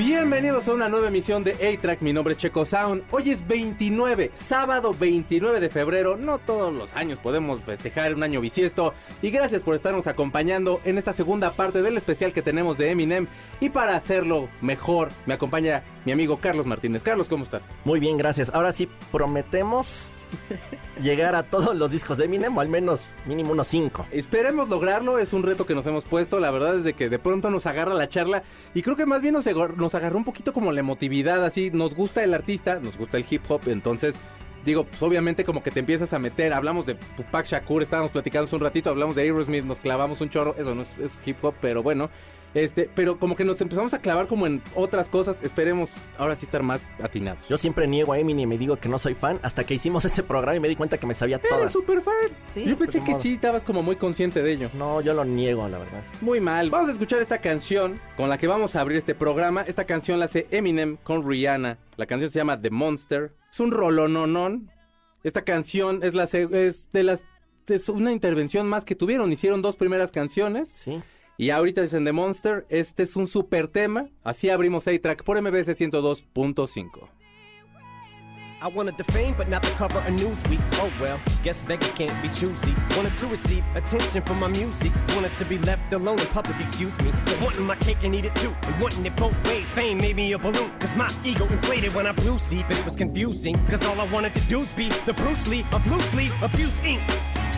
Bienvenidos a una nueva emisión de A-Track, mi nombre es Checo Sound. Hoy es 29, sábado 29 de febrero. No todos los años podemos festejar un año bisiesto. Y gracias por estarnos acompañando en esta segunda parte del especial que tenemos de Eminem. Y para hacerlo mejor, me acompaña mi amigo Carlos Martínez. Carlos, ¿cómo estás? Muy bien, gracias. Ahora sí, prometemos llegar a todos los discos de Eminem, al menos mínimo unos cinco. Esperemos lograrlo, es un reto que nos hemos puesto. La verdad es de que de pronto nos agarra la charla. Y creo que más bien nos, agar- nos agarró un poquito como la emotividad, así. Nos gusta el artista, nos gusta el hip hop, entonces. Digo, pues obviamente como que te empiezas a meter, hablamos de Tupac Shakur, estábamos platicando un ratito, hablamos de Aerosmith, nos clavamos un chorro, eso no es hip hop, pero bueno, este, pero como que nos empezamos a clavar como en otras cosas, esperemos ahora sí estar más atinados. Yo siempre niego a Eminem y digo que no soy fan hasta que hicimos ese programa y me di cuenta que me sabía Eres todas. súper fan. Sí, Yo pensé pues, que modo. sí, estabas como muy consciente de ello. No, yo lo niego, la verdad. Muy mal. Vamos a escuchar esta canción con la que vamos a abrir este programa. Esta canción la hace Eminem con Rihanna. La canción se llama The Monster. Es un rolononón. Esta canción es, la, se- es de las... Es una intervención más que tuvieron. Hicieron dos primeras canciones. Sí. Y ahorita dicen The Monster. Este es un super tema. Así abrimos A-Track por MBS 102.5. I wanted the fame, but not the cover of Newsweek. Oh well, guess beggars can't be choosy. Wanted to receive attention from my music. Wanted to be left alone in public, excuse me. But wanting my cake and eat it too. And wanting it both ways. Fame made me a balloon. Cause my ego inflated when I flew see, but it was confusing. Cause all I wanted to do was be the Bruce Lee of loosely abused ink.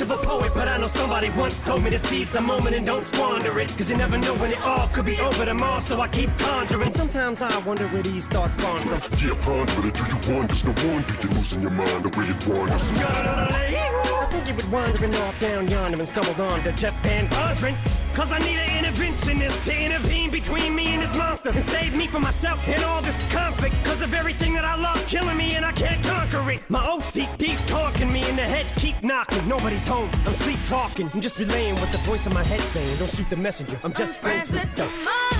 much of a poet, but I know somebody once told me to seize the moment and don't squander it. Cause you never know when it all could be over tomorrow, so I keep conjuring. Sometimes I wonder where these thoughts spawn from. Yeah, ponder it, do you wonder? No wonder you're losing your mind the way it wanders. I think you were wandering off down yonder and stumbled on to Jeff Van Vondren. Cause I need an interventionist to intervene between me and this monster and save me from myself and all this conflict. Cause of everything that I love's killing me and I can't conquer it. My OCD's talking me in the head, keep knocking. Nobody's home, I'm sleepwalking. I'm just relaying what the voice in my head saying. Don't shoot the messenger, I'm just I'm friends, with the the.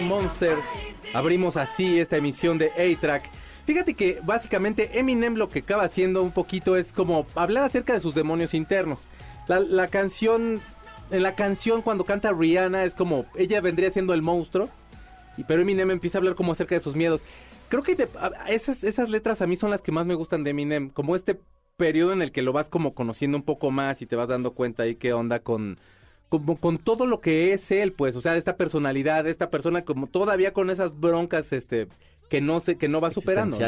Monster. Abrimos así esta emisión de A-Track. Fíjate que básicamente Eminem lo que acaba haciendo un poquito es como hablar acerca de sus demonios internos. La, canción, en la canción cuando canta Rihanna es como, ella vendría siendo el monstruo, y pero Eminem empieza a hablar como acerca de sus miedos. Creo que esas, esas letras a mí son las que más me gustan de Eminem, como este periodo en el que lo vas como conociendo un poco más y te vas dando cuenta ahí qué onda con, como con todo lo que es él, pues, o sea, esta personalidad, esta persona como todavía con esas broncas, este, que no se, que no va superando.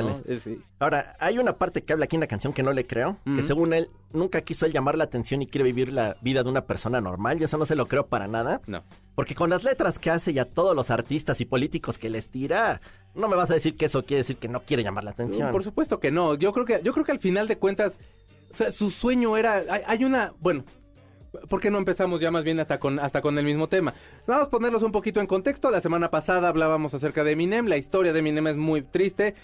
Ahora, hay una parte que habla aquí en la canción que no le creo, que según él nunca quiso él llamar la atención y quiere vivir la vida de una persona normal. Yo eso no se lo creo para nada. No. Porque con las letras que hace y a todos los artistas y políticos que les tira, no me vas a decir que eso quiere decir que no quiere llamar la atención. Por supuesto que no. Yo creo que, yo creo que al final de cuentas, o sea, su sueño era. Hay, hay una. Bueno. ¿Por qué no empezamos ya más bien hasta con, hasta con el mismo tema? Vamos a ponerlos un poquito en contexto. La semana pasada hablábamos acerca de Eminem. La historia de Eminem es muy triste.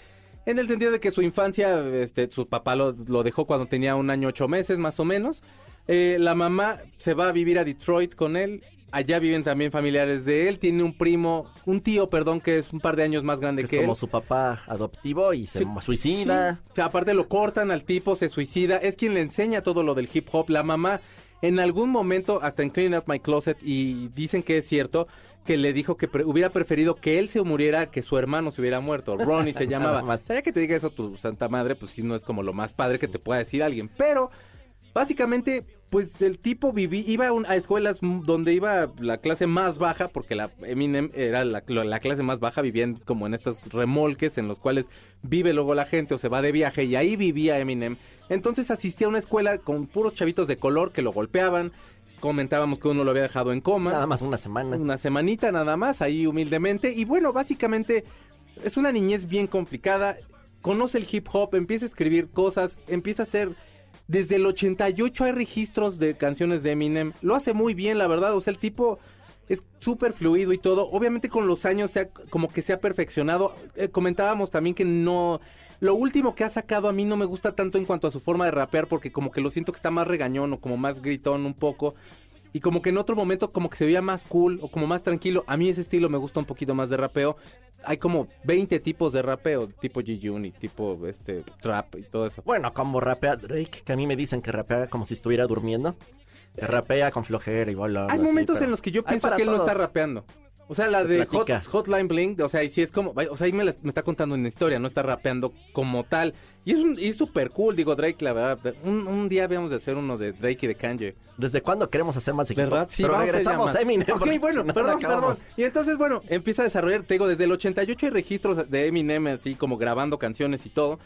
En el sentido de que su infancia, este, su papá lo, lo dejó cuando tenía un año ocho meses, más o menos. Eh, la mamá se va a vivir a Detroit con él. Allá viven también familiares de él. Tiene un primo, un tío, perdón, que es un par de años más grande Que es que como él. su papá adoptivo y se Sí, suicida. O sea, aparte lo cortan al tipo, se suicida. Es quien le enseña todo lo del hip hop. La mamá, en algún momento, hasta en Clean Out My Closet, y dicen que es cierto, que le dijo que pre- hubiera preferido que él se muriera que su hermano se hubiera muerto. Ronnie se llamaba. Más. Que te diga eso tu santa madre, pues sí, no es como lo más padre que te pueda decir alguien. Pero, básicamente, pues el tipo viví, iba a, un- a escuelas donde iba la clase más baja, porque la Eminem era la, la clase más baja, vivían como en estos remolques en los cuales vive luego la gente o se va de viaje y ahí vivía Eminem. Entonces asistía a una escuela con puros chavitos de color que lo golpeaban, comentábamos que uno lo había dejado en coma Nada más una semana. una semanita nada más, ahí humildemente. Y bueno, básicamente es una niñez bien complicada. Conoce el hip hop, empieza a escribir cosas, empieza a hacer... Desde el 88 hay registros de canciones de Eminem. Lo hace muy bien, la verdad. O sea, el tipo es súper fluido y todo. Obviamente con los años se ha- como que se ha perfeccionado. Eh, comentábamos también que no... Lo último que ha sacado a mí no me gusta tanto en cuanto a su forma de rapear porque como que lo siento que está más regañón o como más gritón un poco. Y como que en otro momento como que se veía más cool o como más tranquilo. A mí ese estilo me gusta un poquito más de rapeo. Hay como 20 tipos de rapeo, tipo G-Unit, tipo este trap y todo eso. Bueno, como rapea Drake, que a mí me dicen que rapea como si estuviera durmiendo. Que rapea con flojera y bola. Hay momentos en los que yo pienso que él no está rapeando. O sea, la de Hot-. Hotline Bling, o sea, y si es como, o sea, ahí me, la- me está contando una historia, no está rapeando como tal. Y es un, y es súper cool, digo, Drake, la verdad. Un, un día habíamos de hacer uno de Drake y de Kanye. ¿Desde cuándo queremos hacer más equipo? ¿Verdad? Sí, Pero vamos regresamos a Eminem. Ok, bueno, si perdón, perdón. Y entonces, bueno, empieza a desarrollar, te digo, desde el 88 hay registros de Eminem así como grabando canciones y todo.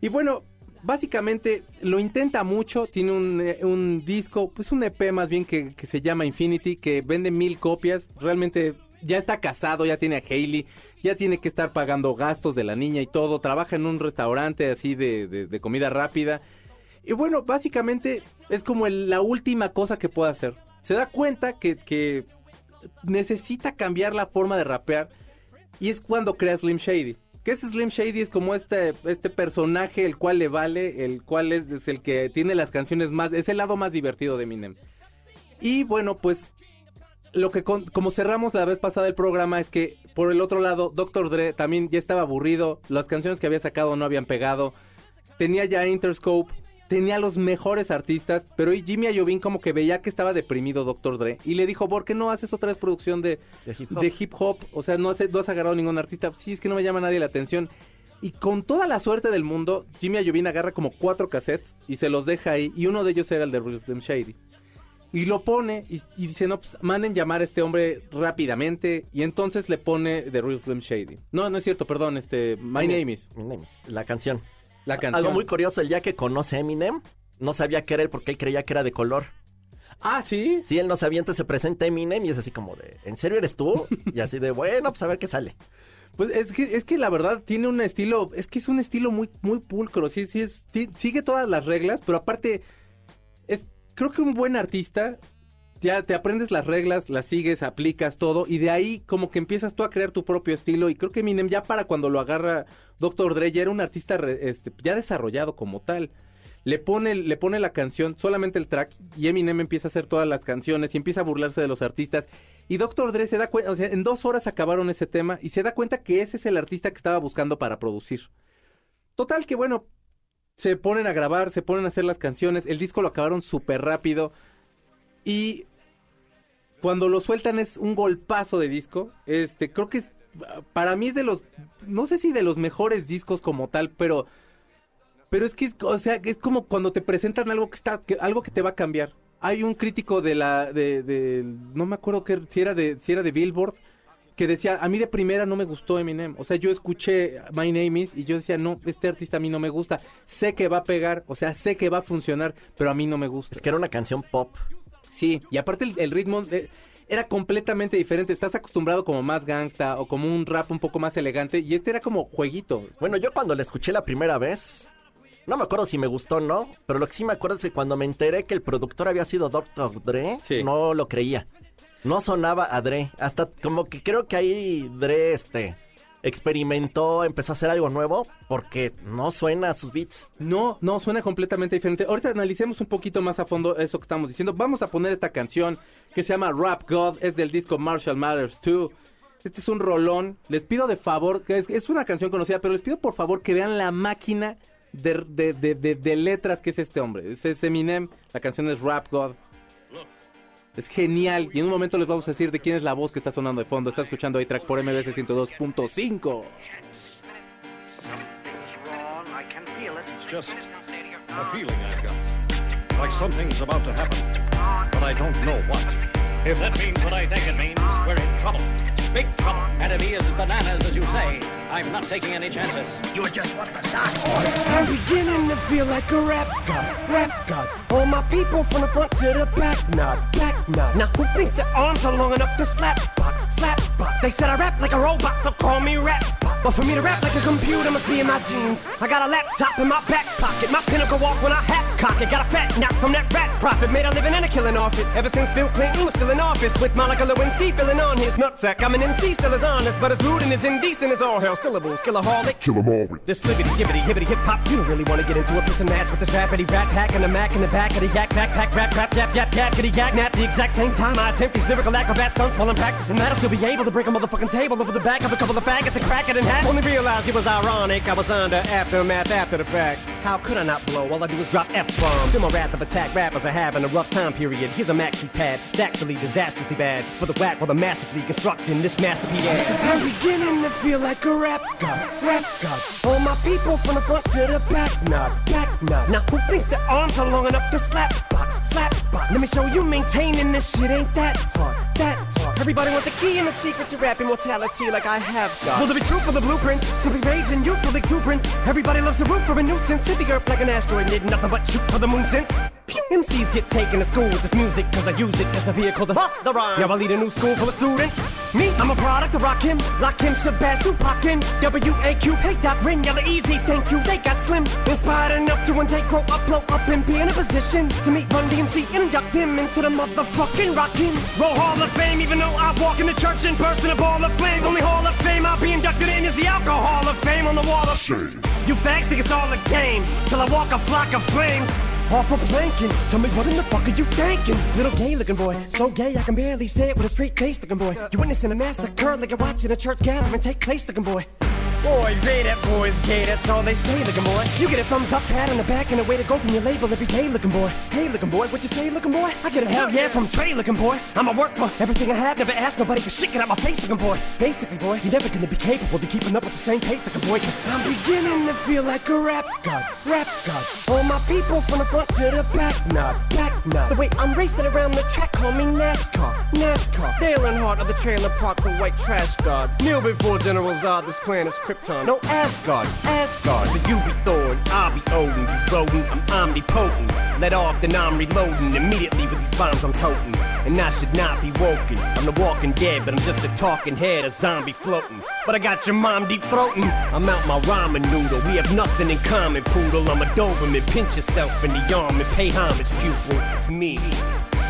Y bueno, básicamente lo intenta mucho, tiene un, eh, un disco, pues un EP más bien que, que se llama Infinity, que vende mil copias, realmente ya está casado, ya tiene a Hailey, ya tiene que estar pagando gastos de la niña y todo, trabaja en un restaurante así de, de- comida rápida. Y bueno, básicamente es como la última cosa que puede hacer. Se da cuenta que, que necesita cambiar la forma de rapear y es cuando crea Slim Shady. Que ese Slim Shady es como este, este personaje el cual le vale, el cual es, es el que tiene las canciones más, es el lado más divertido de Eminem. Y bueno, pues lo que con- como cerramos la vez pasada el programa es que por el otro lado Dr. Dre también ya estaba aburrido, las canciones que había sacado no habían pegado, tenía ya Interscope, tenía los mejores artistas, pero Jimmy Iovine como que veía que estaba deprimido Dr. Dre y le dijo, ¿por qué no haces otra vez producción de, De hip hop. de hip hop? O sea, no, hace- no has agarrado ningún artista, sí, es que no me llama nadie la atención. Y con toda la suerte del mundo, Jimmy Iovine agarra como cuatro cassettes y se los deja ahí y uno de ellos era el de Real Slim Shady. Y lo pone y, y dice, no, pues manden llamar a este hombre rápidamente. Y entonces le pone The Real Slim Shady. No, no es cierto, perdón, este, My Name Is, My Name is. La canción. la canción. Algo muy curioso, el día que conoce a Eminem, no sabía que era él porque él creía que era de color. Ah, ¿sí? Si él no sabía, entonces se presenta Eminem y es así como de, ¿en serio eres tú? Y así de, bueno, pues a ver qué sale. Pues es que, es que la verdad tiene un estilo, es que es un estilo muy, muy pulcro, sí, sí, es, sí, sigue todas las reglas, pero aparte, creo que un buen artista, ya te aprendes las reglas, las sigues, aplicas todo, y de ahí como que empiezas tú a crear tu propio estilo, y creo que Eminem ya para cuando lo agarra Dr. Dre ya era un artista este, ya desarrollado como tal. le pone, le pone la canción, solamente el track, y Eminem empieza a hacer todas las canciones y empieza a burlarse de los artistas. Y Dr. Dre se da cuenta, o sea, en dos horas acabaron ese tema y se da cuenta que ese es el artista que estaba buscando para producir. Total que bueno, se ponen a grabar, se ponen a hacer las canciones, el disco lo acabaron súper rápido y cuando lo sueltan es un golpazo de disco. Este, creo que es, para mí es de los, no sé si de los mejores discos como tal, pero, pero es que, es, o sea, es como cuando te presentan algo que está, algo que te va a cambiar. Hay un crítico de la, de- no me acuerdo que, si era de, si era de Billboard, que decía, a mí de primera no me gustó Eminem. O sea, yo escuché My Name Is y yo decía, no, este artista a mí no me gusta. Sé que va a pegar, o sea, sé que va a funcionar, pero a mí no me gusta. Es que era una canción pop. Sí, y aparte el, el ritmo eh, era completamente diferente. Estás acostumbrado como más gangsta o como un rap un poco más elegante y este era como jueguito. Bueno, yo cuando la escuché la primera vez, no me acuerdo si me gustó o no, pero lo que sí me acuerdo es que cuando me enteré que el productor había sido Dr. Dre, Sí. no lo creía. No sonaba a Dre. Hasta como que creo que ahí Dre este, experimentó, empezó a hacer algo nuevo, porque no suena a sus beats. No, no, suena completamente diferente. Ahorita analicemos un poquito más a fondo eso que estamos diciendo. Vamos a poner esta canción que se llama Rap God, es del disco Marshall Matters 2. Este es un rolón. Les pido de favor, que es, una canción conocida, pero les pido por favor que vean la máquina de, de- de- de- letras que es este hombre. Es Eminem, la canción es Rap God. Es genial. Y en un momento les vamos a decir de quién es la voz que está sonando de fondo. Está escuchando A-Track por MBS 102.5. It's just a feeling I've got. Like something's about to happen, but I don't know what. If that means what I think it means, we're in trouble. Big trouble. And if is bananas, as you say, I'm not taking any chances. You're just what the doc ordered. I'm beginning to feel like a rap god, rap god. All my people from the front to the back, nod, back nod. Now who thinks their arms are long enough to slap box, slap box? They said I rap like a robot, so call me rap bot. But for me to rap like a computer must be in my genes. I got a laptop in my back pocket, my pinnacle walk when I hat cock it. Got a fat knock from that rat profit, made a living and a killing off it. Ever since Bill Clinton was still in office, with Monica Lewinsky filling on his nutsack. I'm an MC, still as honest, but as rude and as indecent as all hell. Syllables, killaholic. Kill 'em all This libbity gibbity hibbity hip hop. You don't really want to get into a piss and match with this rapidy rat pack and the mac in the back of the yak backpack rap rap yap yap yap kitty yak nap. The exact same time I attempt these lyrical acrobat stunts while I'm practicing that, I'll still be able to break a motherfucking table over the back of a couple of faggots and crack it in half. Only realized it was ironic. I was under aftermath after the fact. How could I not blow? All I do is drop f bombs. Feel my wrath of attack. Rappers are having a rough time period. Here's a maxi pad. It's actually disastrously bad for the whack while the masterfully constructing this masterpiece. I'm beginning to feel like a rap god, rap god. All my people from the front to the back, nod, back nod. Now who thinks their arms are long enough to slap box, slap box? Let me show you maintaining this shit ain't that hard, that hard. Everybody want the key and the secret to rap immortality like I have got. Will there be truth for the blueprints? Simply rage and youthful exuberance. Everybody loves to root for a nuisance. Hit the earth like an asteroid, did nothing but shoot for the moon since. MCs get taken to school with this music cause I use it as a vehicle to bust the rhyme. Now I lead a new school full of students. Me, I'm a product of Rock Him, Lock Him, Shabazz, Tupac Him, W-A-Q, hey Doc, Rin, Yella Easy, thank you, they got slim. Inspired enough to one day grow up, blow up and be in a position to meet Run DMC and induct them into the motherfucking Rockin' Roll Hall of Fame, even though I walk in the church in person, a ball of flames. Only Hall of Fame I'll be inducted in is the Alcohol of Fame on the wall of shame. you fags think it's all a game till I walk a flock of flames. Off a planking. Tell me what in the fuck are you thinking? Little gay looking boy, so gay I can barely say it with a straight face looking boy. You witnessing a massacre like you're watching a church gathering take place looking boy. Boy, they that boy's gay, that's all they say looking boy. You get a thumbs up, pat on the back, and a way to go from your label every day looking boy. Hey looking boy, what you say looking boy? I get a hell yeah from Trey looking boy. I'ma work for everything I have, never ask nobody for shit, get out my face looking boy. Basically boy, you're never gonna be capable of keeping up with the same pace looking boy, cause I'm beginning to feel like a rap god, rap god. All my people from the front to the back, nod, back nod. The way I'm racing around the track, call me NASCAR, NASCAR. Dale Earnhardt of the trailer park, the white trash god. Kneel before General Zod, this planet's Krypton. No Asgard, Asgard. So you be Thor, and I'll be Odin. You rodent, I'm omnipotent. Let off, then I'm reloading. Immediately with these bombs I'm toting. And I should not be woken. I'm the walking dead, but I'm just a talking head, a zombie floating. But I got your mom deep throating. I'm out my ramen noodle. We have nothing in common, poodle. I'm a Doberman. Pinch yourself in the arm and pay homage, pupil. It's me.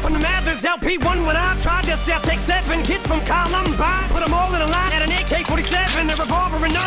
from the Mathers LP1 when I tried to sell. Take seven kids from Columbine, put them all in a line at an AK-47, a revolver and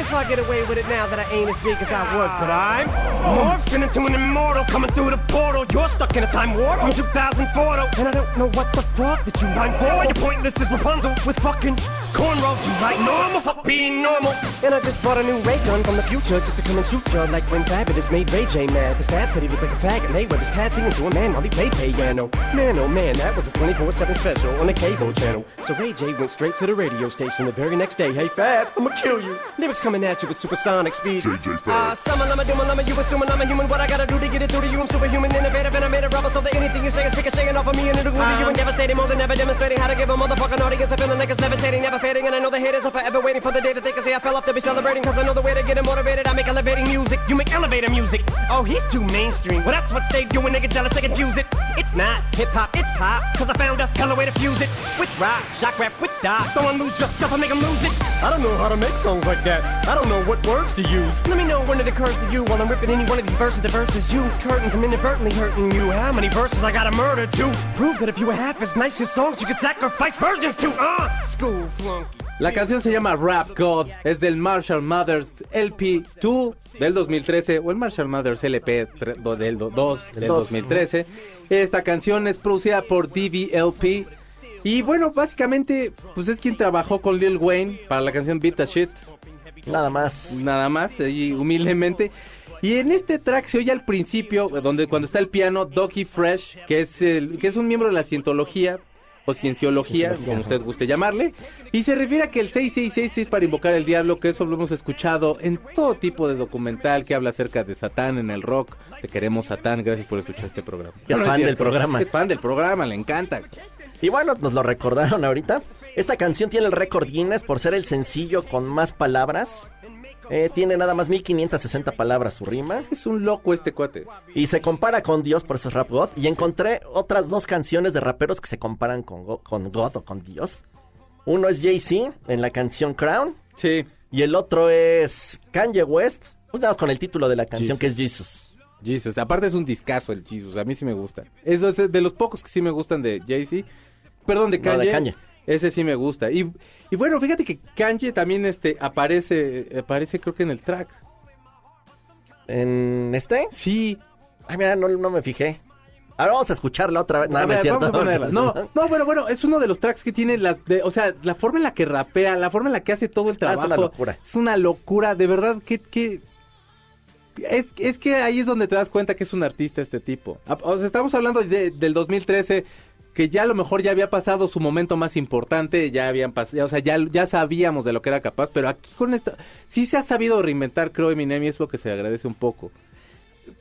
if I get away with it now that I ain't as big as I was, but I'm morphing into an immortal coming through the portal. You're stuck in a time warp from 2004, though, and I don't know what the fuck that you mind for. You're pointless as Rapunzel with fucking cornrows. You like normal, fuck being normal. And I just bought a new ray gun from the future just to come and shoot you like when Fabulous made Ray J mad. Cause Fab said he looked like a fag and they with his pad singing to a man while he played piano. Man, oh man, that was a 24-7 special on the cable channel. So Ray J went straight to the radio station the very next day. Hey Fab, I'ma kill you. Lyrics coming at you with supersonic speed. JJ Fab. Ah, summer, I'm a doom, I'm a you assuming I'm a human. What I gotta do to get it through to you? I'm superhuman, innovative, and I made a rubber so that anything you say is ricocheting off of me and it'll glue to you and devastating more than ever demonstrating how to give a motherfucking audience a feeling like it's levitating, never fading. And I know the haters are forever waiting for the day that they can say I fell off to be celebrating. Cause I know the way to get them motivated. I make elevating music, you make elevator music. Oh, he's too mainstream. Well, that's what they do when they get jealous, they confuse it. It's not hip hop, it's pop. Cause I found a hella way to fuse it with rock, shock rap, with dot. Don't lose yourself, I make them lose it. I don't know how to make songs like that. I don't know what words to use. Let me know when it occurs to you while I'm ripping any one of these verses. The verses you, it's curtains, I'm inadvertently hurting you. How many verses I gotta murder to prove that if you were half as nice as songs, you could sacrifice virgins to? Uh, school flunky. La canción se llama Rap God, es del Marshall Mathers LP2 del 2013 o el Marshall Mathers LP tre- do- del do- 2 del dos. 2013. Esta canción es producida por DVLP y bueno, básicamente pues es quien trabajó con Lil Wayne para la canción Beat the Shit, Nada más. nada más, ahí humildemente. Y en este track se oye al principio, donde cuando está el piano, Doki Fresh, que es, el, que es un miembro de la cientología, o cienciología, como usted guste llamarle, y se refiere a que el 6666 es para invocar al diablo, que eso lo hemos escuchado en todo tipo de documental que habla acerca de Satán en el rock. Te queremos Satán, gracias por escuchar este programa. Es fan del programa. Es fan del programa, le encanta. Y bueno, nos lo recordaron ahorita. Esta canción tiene el récord Guinness por ser el sencillo con más palabras. Eh, tiene nada más 1560 palabras su rima. Es un loco este cuate. Y se compara con Dios, por eso es Rap God. Y encontré otras dos canciones de raperos que se comparan con, Go- con God o con Dios. Uno es Jay-Z en la canción Crown. Sí, Y el otro es Kanye West. Pues nada más con el título de la canción Jesus. que es Jesus. Jesus, aparte es un discazo el Jesus, a mí sí me gusta. Es de los pocos que sí me gustan de Jay-Z. Perdón, de No, Kanye. de Kanye. Ese sí me gusta. Y, y bueno, fíjate que Kanye también este aparece, aparece creo que en el track. ¿En este? Sí. Ay, mira, no, no me fijé. Ahora vamos a escucharla otra vez. No, A no es cierto. vamos a ponerla. No, no, pero bueno, es uno de los tracks que tiene las, de- o sea, la forma en la que rapea, la forma en la que hace todo el Ah, trabajo. es una locura. Es una locura, de verdad, que, que es, es que ahí es donde te das cuenta que es un artista este tipo. O sea, estamos hablando de- del 2013, que ya a lo mejor ya había pasado su momento más importante, ya habían pasado, o sea, ya, ya sabíamos de lo que era capaz, pero aquí con esta, sí se ha sabido reinventar, creo, Eminem, y es lo que se agradece un poco.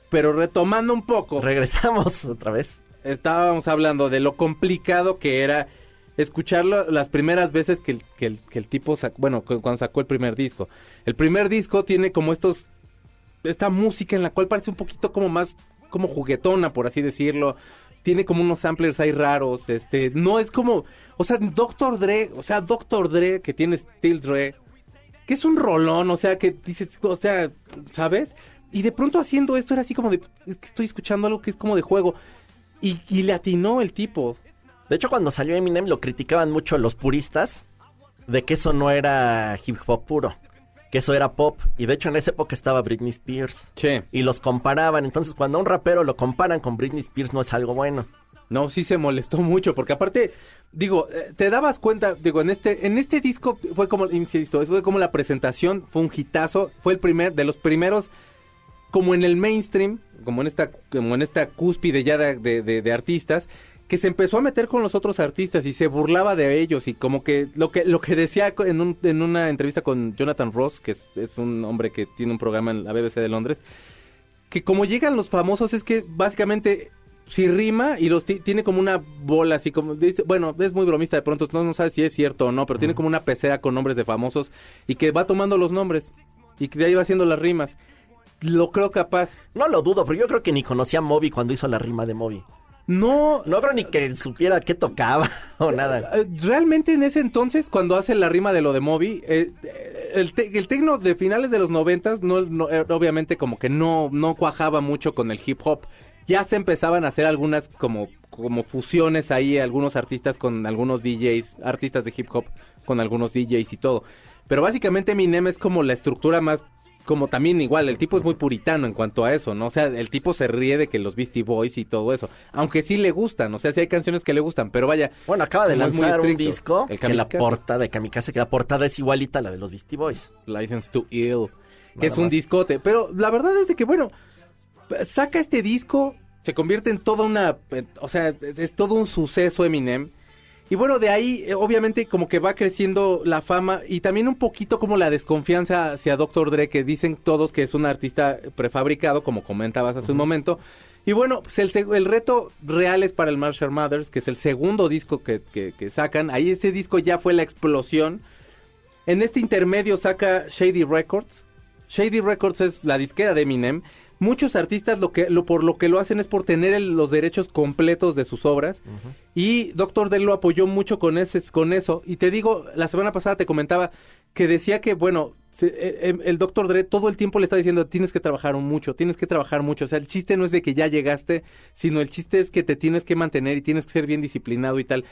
Pero retomando un poco, Regresamos otra vez. estábamos hablando de lo complicado que era escucharlo las primeras veces que el, que el, que el tipo sacó, bueno, cu- cuando sacó el primer disco. El primer disco tiene como estos, esta música en la cual parece un poquito como más, como juguetona, por así decirlo. Tiene como unos samplers ahí raros, este, no es como, o sea, Dr. Dre, o sea, Dr. Dre que tiene Still Dre, que es un rolón, o sea, que dices, o sea, ¿sabes? Y de pronto haciendo esto era así como de, es que estoy escuchando algo que es como de juego. Y, y le atinó el tipo. De hecho, cuando salió Eminem lo criticaban mucho los puristas de que eso no era hip hop puro, que eso era pop. Y de hecho en esa época estaba Britney Spears. Che. Y los comparaban. Entonces cuando a un rapero lo comparan con Britney Spears no es algo bueno. No, sí se molestó mucho, porque aparte, digo, eh, te dabas cuenta, digo, en este, en este disco fue como, insisto, fue como la presentación, fue un hitazo, fue el primer, de los primeros, como en el mainstream, como en esta, como en esta cúspide ya de, de- de- de artistas, que se empezó a meter con los otros artistas y se burlaba de ellos y como que lo que lo que decía en, un- en una entrevista con Jonathan Ross, que es, es un hombre que tiene un programa en la BBC de Londres, que como llegan los famosos es que básicamente si rima y los ti- tiene como una bola así como dice, bueno, es muy bromista de pronto, no, no sabe si es cierto o no, pero tiene como una pecera con nombres de famosos y que va tomando los nombres y que de ahí va haciendo las rimas. lo creo capaz. No lo dudo, pero yo creo que ni conocía a Moby cuando hizo la rima de Moby. No, No creo ni que supiera qué tocaba o nada. Eh, Realmente en ese entonces, cuando hace la rima de lo de Moby, eh, eh, el, te- el tecno de finales de los noventas, no, no, eh, obviamente como que no, no cuajaba mucho con el hip hop. Ya se empezaban a hacer algunas como, como fusiones ahí, algunos artistas con algunos DJs, artistas de hip hop con algunos DJs y todo. Pero básicamente Eminem es como la estructura más como también igual, el tipo es muy puritano en cuanto a eso, ¿no? O sea, el tipo se ríe de que los Beastie Boys y todo eso. Aunque sí le gustan, o sea, sí hay canciones que le gustan, pero vaya. Bueno, acaba de lanzar un disco El que la portada de Kamikaze, que la portada es igualita a la de los Beastie Boys. License to Ill, que Nada es un más. discote. Pero la verdad es de que, bueno, saca este disco, se convierte en toda una, eh, o sea, es, es todo un suceso Eminem. Y bueno, de ahí eh, obviamente como que va creciendo la fama y también un poquito como la desconfianza hacia Dr. Dre, que dicen todos que es un artista prefabricado, como comentabas hace un momento. Y bueno, pues el, el reto real es para el Marshall Mathers, que es el segundo disco que, que- que sacan. Ahí ese disco ya fue la explosión. En este intermedio saca Shady Records. Shady Records es la disquera de Eminem. Muchos artistas lo que lo por lo que lo hacen es por tener el- los derechos completos de sus obras. Y Doctor Dre lo apoyó mucho con ese con eso. Y te digo la semana pasada te comentaba que decía que bueno se- eh, eh, el Doctor Dre todo el tiempo le está diciendo tienes que trabajar mucho tienes que trabajar mucho. O sea el chiste no es de que ya llegaste sino el chiste es que te tienes que mantener y tienes que ser bien disciplinado y tal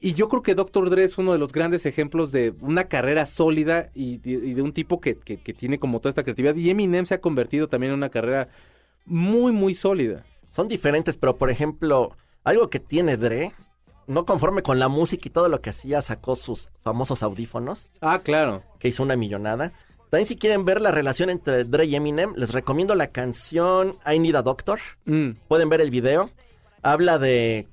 y yo creo que Dr. Dre es uno de los grandes ejemplos de una carrera sólida y, y- y de un tipo que, que- que tiene como toda esta creatividad. Y Eminem se ha convertido también en una carrera muy, muy sólida. Son diferentes, pero por ejemplo, algo que tiene Dre, no conforme con la música y todo lo que hacía, sacó sus famosos audífonos, Ah, claro. que hizo una millonada. También si quieren ver la relación entre Dre y Eminem, les recomiendo la canción I Need a Doctor. Mm, Pueden ver el video. Habla de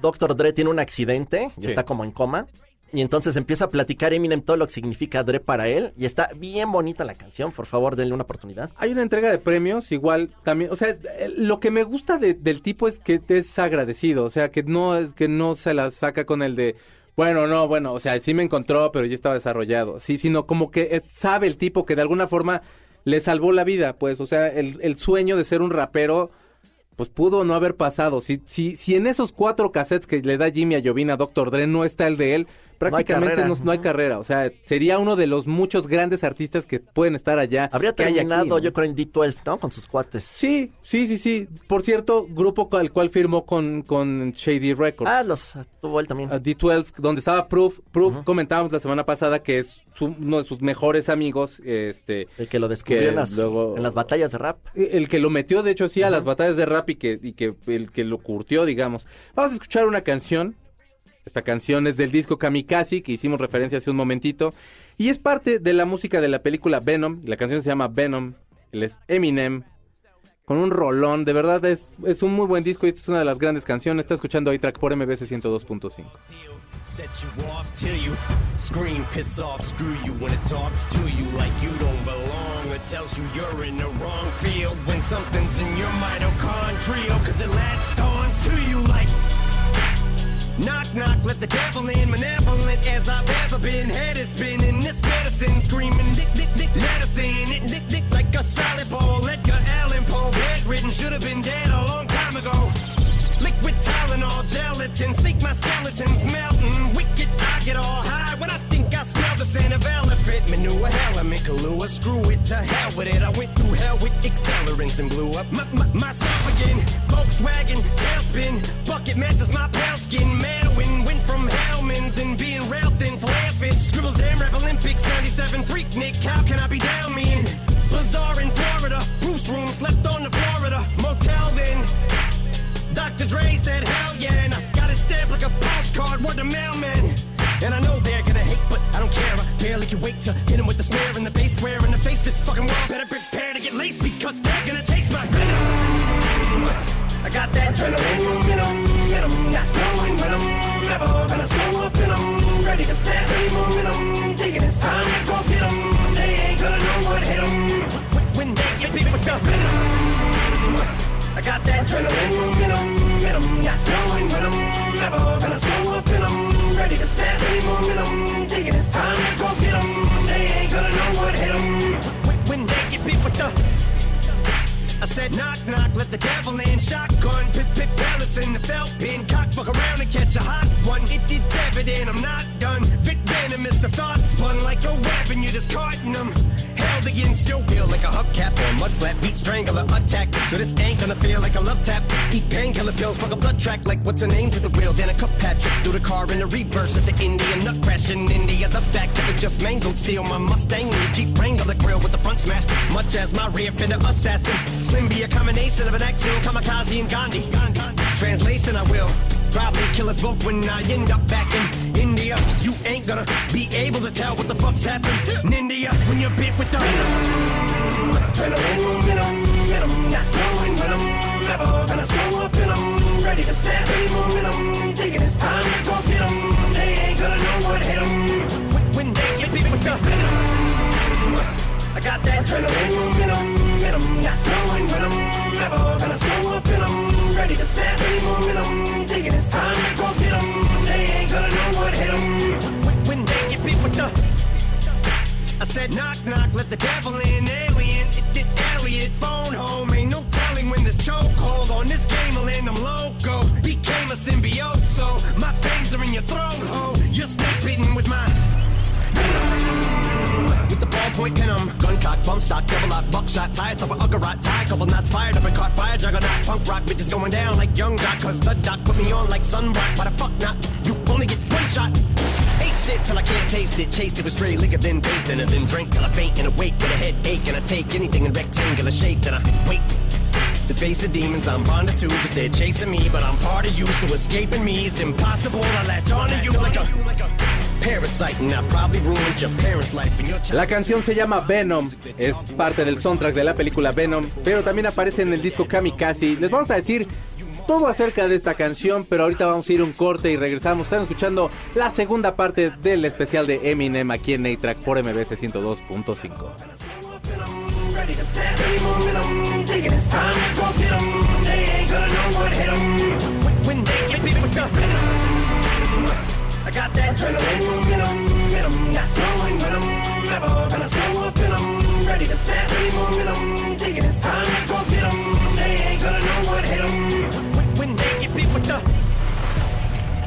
Dr. Dre tiene un accidente y Sí. está como en coma. Y entonces empieza a platicar Eminem todo lo que significa Dre para él. Y está bien bonita la canción. Por favor, denle una oportunidad. Hay una entrega de premios, igual también, o sea, eh, lo que me gusta de- del tipo es que es agradecido, o sea, que no es que no se la saca con el de, bueno, no, bueno, o sea, sí me encontró, pero ya estaba desarrollado, sí, sino como que es- sabe el tipo que de alguna forma le salvó la vida, pues, o sea, el, el sueño de ser un rapero, pues pudo no haber pasado. Si, si, si en esos cuatro cassettes que le da Jimmy a Jovina Dr. Dre no está el de él, prácticamente no, no hay carrera. O sea, sería uno de los muchos grandes artistas que pueden estar allá. Habría aquí, terminado, ¿no? yo creo, en D12, ¿no? Con sus cuates. Sí, sí, sí, sí. Por cierto, grupo al cual firmó con, con Shady Records. Ah, los tuvo él también. a D12, donde estaba Proof. Proof, comentábamos la semana pasada que es su- uno de sus mejores amigos. Este, El que lo descubrió que en, las, luego- en las batallas de rap. el que lo metió, de hecho, sí, a las batallas de rap y que, y que el que lo curtió, digamos. Vamos a escuchar una canción. Esta canción es del disco Kamikaze, que hicimos referencia hace un momentito. Y es parte de la música de la película Venom. La canción se llama Venom. Él es Eminem. Con un rolón. De verdad es, es un muy buen disco y esta es una de las grandes canciones. Está escuchando ahí track por MBC 102.5. Set you off till you scream, piss off, screw you when Knock, knock, let the devil in, malevolent as I've ever been. Head is spinning, this medicine screaming, dick, dick, dick, medicine, it dick, dick like a salad bowl. Edgar Allan Poe, bedridden, should have been dead a long time ago. Liquid Tylenol, gelatin, think my skeleton's melting. Wicked, I get all high when I think I smell the scent of elephant manure. Hell, I'm in Kahlua, screw it to hell with it. I went through hell with accelerants and blew up my, my, myself again. Volkswagen, tailspin, bucket matches my pale skin. Manwin, went from Hellman's and being rail thin, flare fit. Scribbles Jam Rap Olympics, 97 freak Nick. How can I be down mean? Bazaar in Florida, Bruce room, slept on the Florida motel then. Dr. Dre said, hell yeah, and I got it stamped like a postcard, word to mailman. And I know they're gonna hate, but I don't care. I barely can wait to hit him with the snare and the bass square in the face. This fucking world better prepare to get laced because they're gonna taste my venom. I got that adrenaline in 'em, in not knowing when I'm never gonna slow up in 'em. Ready to snap any momentum, thinking it's time to go get 'em. They ain't gonna know what hit 'em when they get beat with the venom. I got that adrenaline in 'em, not knowing when I'm never gonna slow up in 'em. Ready to snap any momentum, thinking it's time to go get 'em. They ain't gonna know what hit 'em when they get big with the I said, knock, knock, let the devil in. Shotgun, pip, pip, pellets in the felt pin. Cock, fuck around and catch a hot one. It, it's evident I'm not done. Vic venom is the thought spun like a weapon. You're just carting them. Against your will like a hubcap or a mud flat. Beat strangler attack. So this ain't gonna feel like a love tap. Eat painkiller pills, fuck a blood track like what's her name's at the wheel. Then a cup patch through the car in the reverse at the Indian nut crash in India. The back of it just mangled. Steal my Mustang the Jeep Wrangler grill with the front smashed. Much as my rear fender assassin. Slim be a combination of an actual kamikaze and Gandhi. Translation, I will probably kill us both when I end up back in India. You ain't gonna be able to tell what the fuck's happened in India when you're bit with the. Adrenaline, venom, venom, not knowing when I'm never gonna slow up and I'm ready to snap any momentum. Thinking it's time to go get 'em. They ain't gonna know what hit 'em. When- they get bit with the venom. I got that adrenaline, venom, venom, not knowing when I'm gonna slow up and I'm ready to snap any momentum. Thinking it's time to go get 'em. They ain't gonna know what hit 'em. When- they get bit with the I said knock knock, let the devil in, alien. It did Elliot, phone home. Ain't no telling when this chokehold on this game will end. I'm loco, became a symbiote, so my fangs are in your throat, ho. You're snake bitten with my with the ballpoint venom. Um, gun cock, bump stock, double lock, buckshot, tie top of Uggarot, tie, couple knots fired up and caught fire, juggernaut, punk rock, bitches going down like young jock, cause the doc put me on like sunblock. Why the fuck not? You only get one shot. Ate shit till I can't taste it, chased it with stray liquor, then bathed in it, then drank till I faint and awake with a headache, and I take anything in rectangular shape, then I wait. To face the demons I'm bonded to, cause they're chasing me, but I'm part of you, so escaping me is impossible. I latch on onto you like a La canción se llama Venom, es parte del soundtrack de la película Venom, pero también aparece en el disco Kamikaze. Les vamos a decir todo acerca de esta canción, pero ahorita vamos a ir un corte y regresamos. Están escuchando la segunda parte del especial de Eminem aquí en A-Track por MBC 102.5. I got that adrenaline momentum, venom, not knowing when I'm never gonna slow up and I'm ready to snap any momentum. Thinking it's time to go get 'em. They ain't gonna know what hit 'em. When, they get bit with the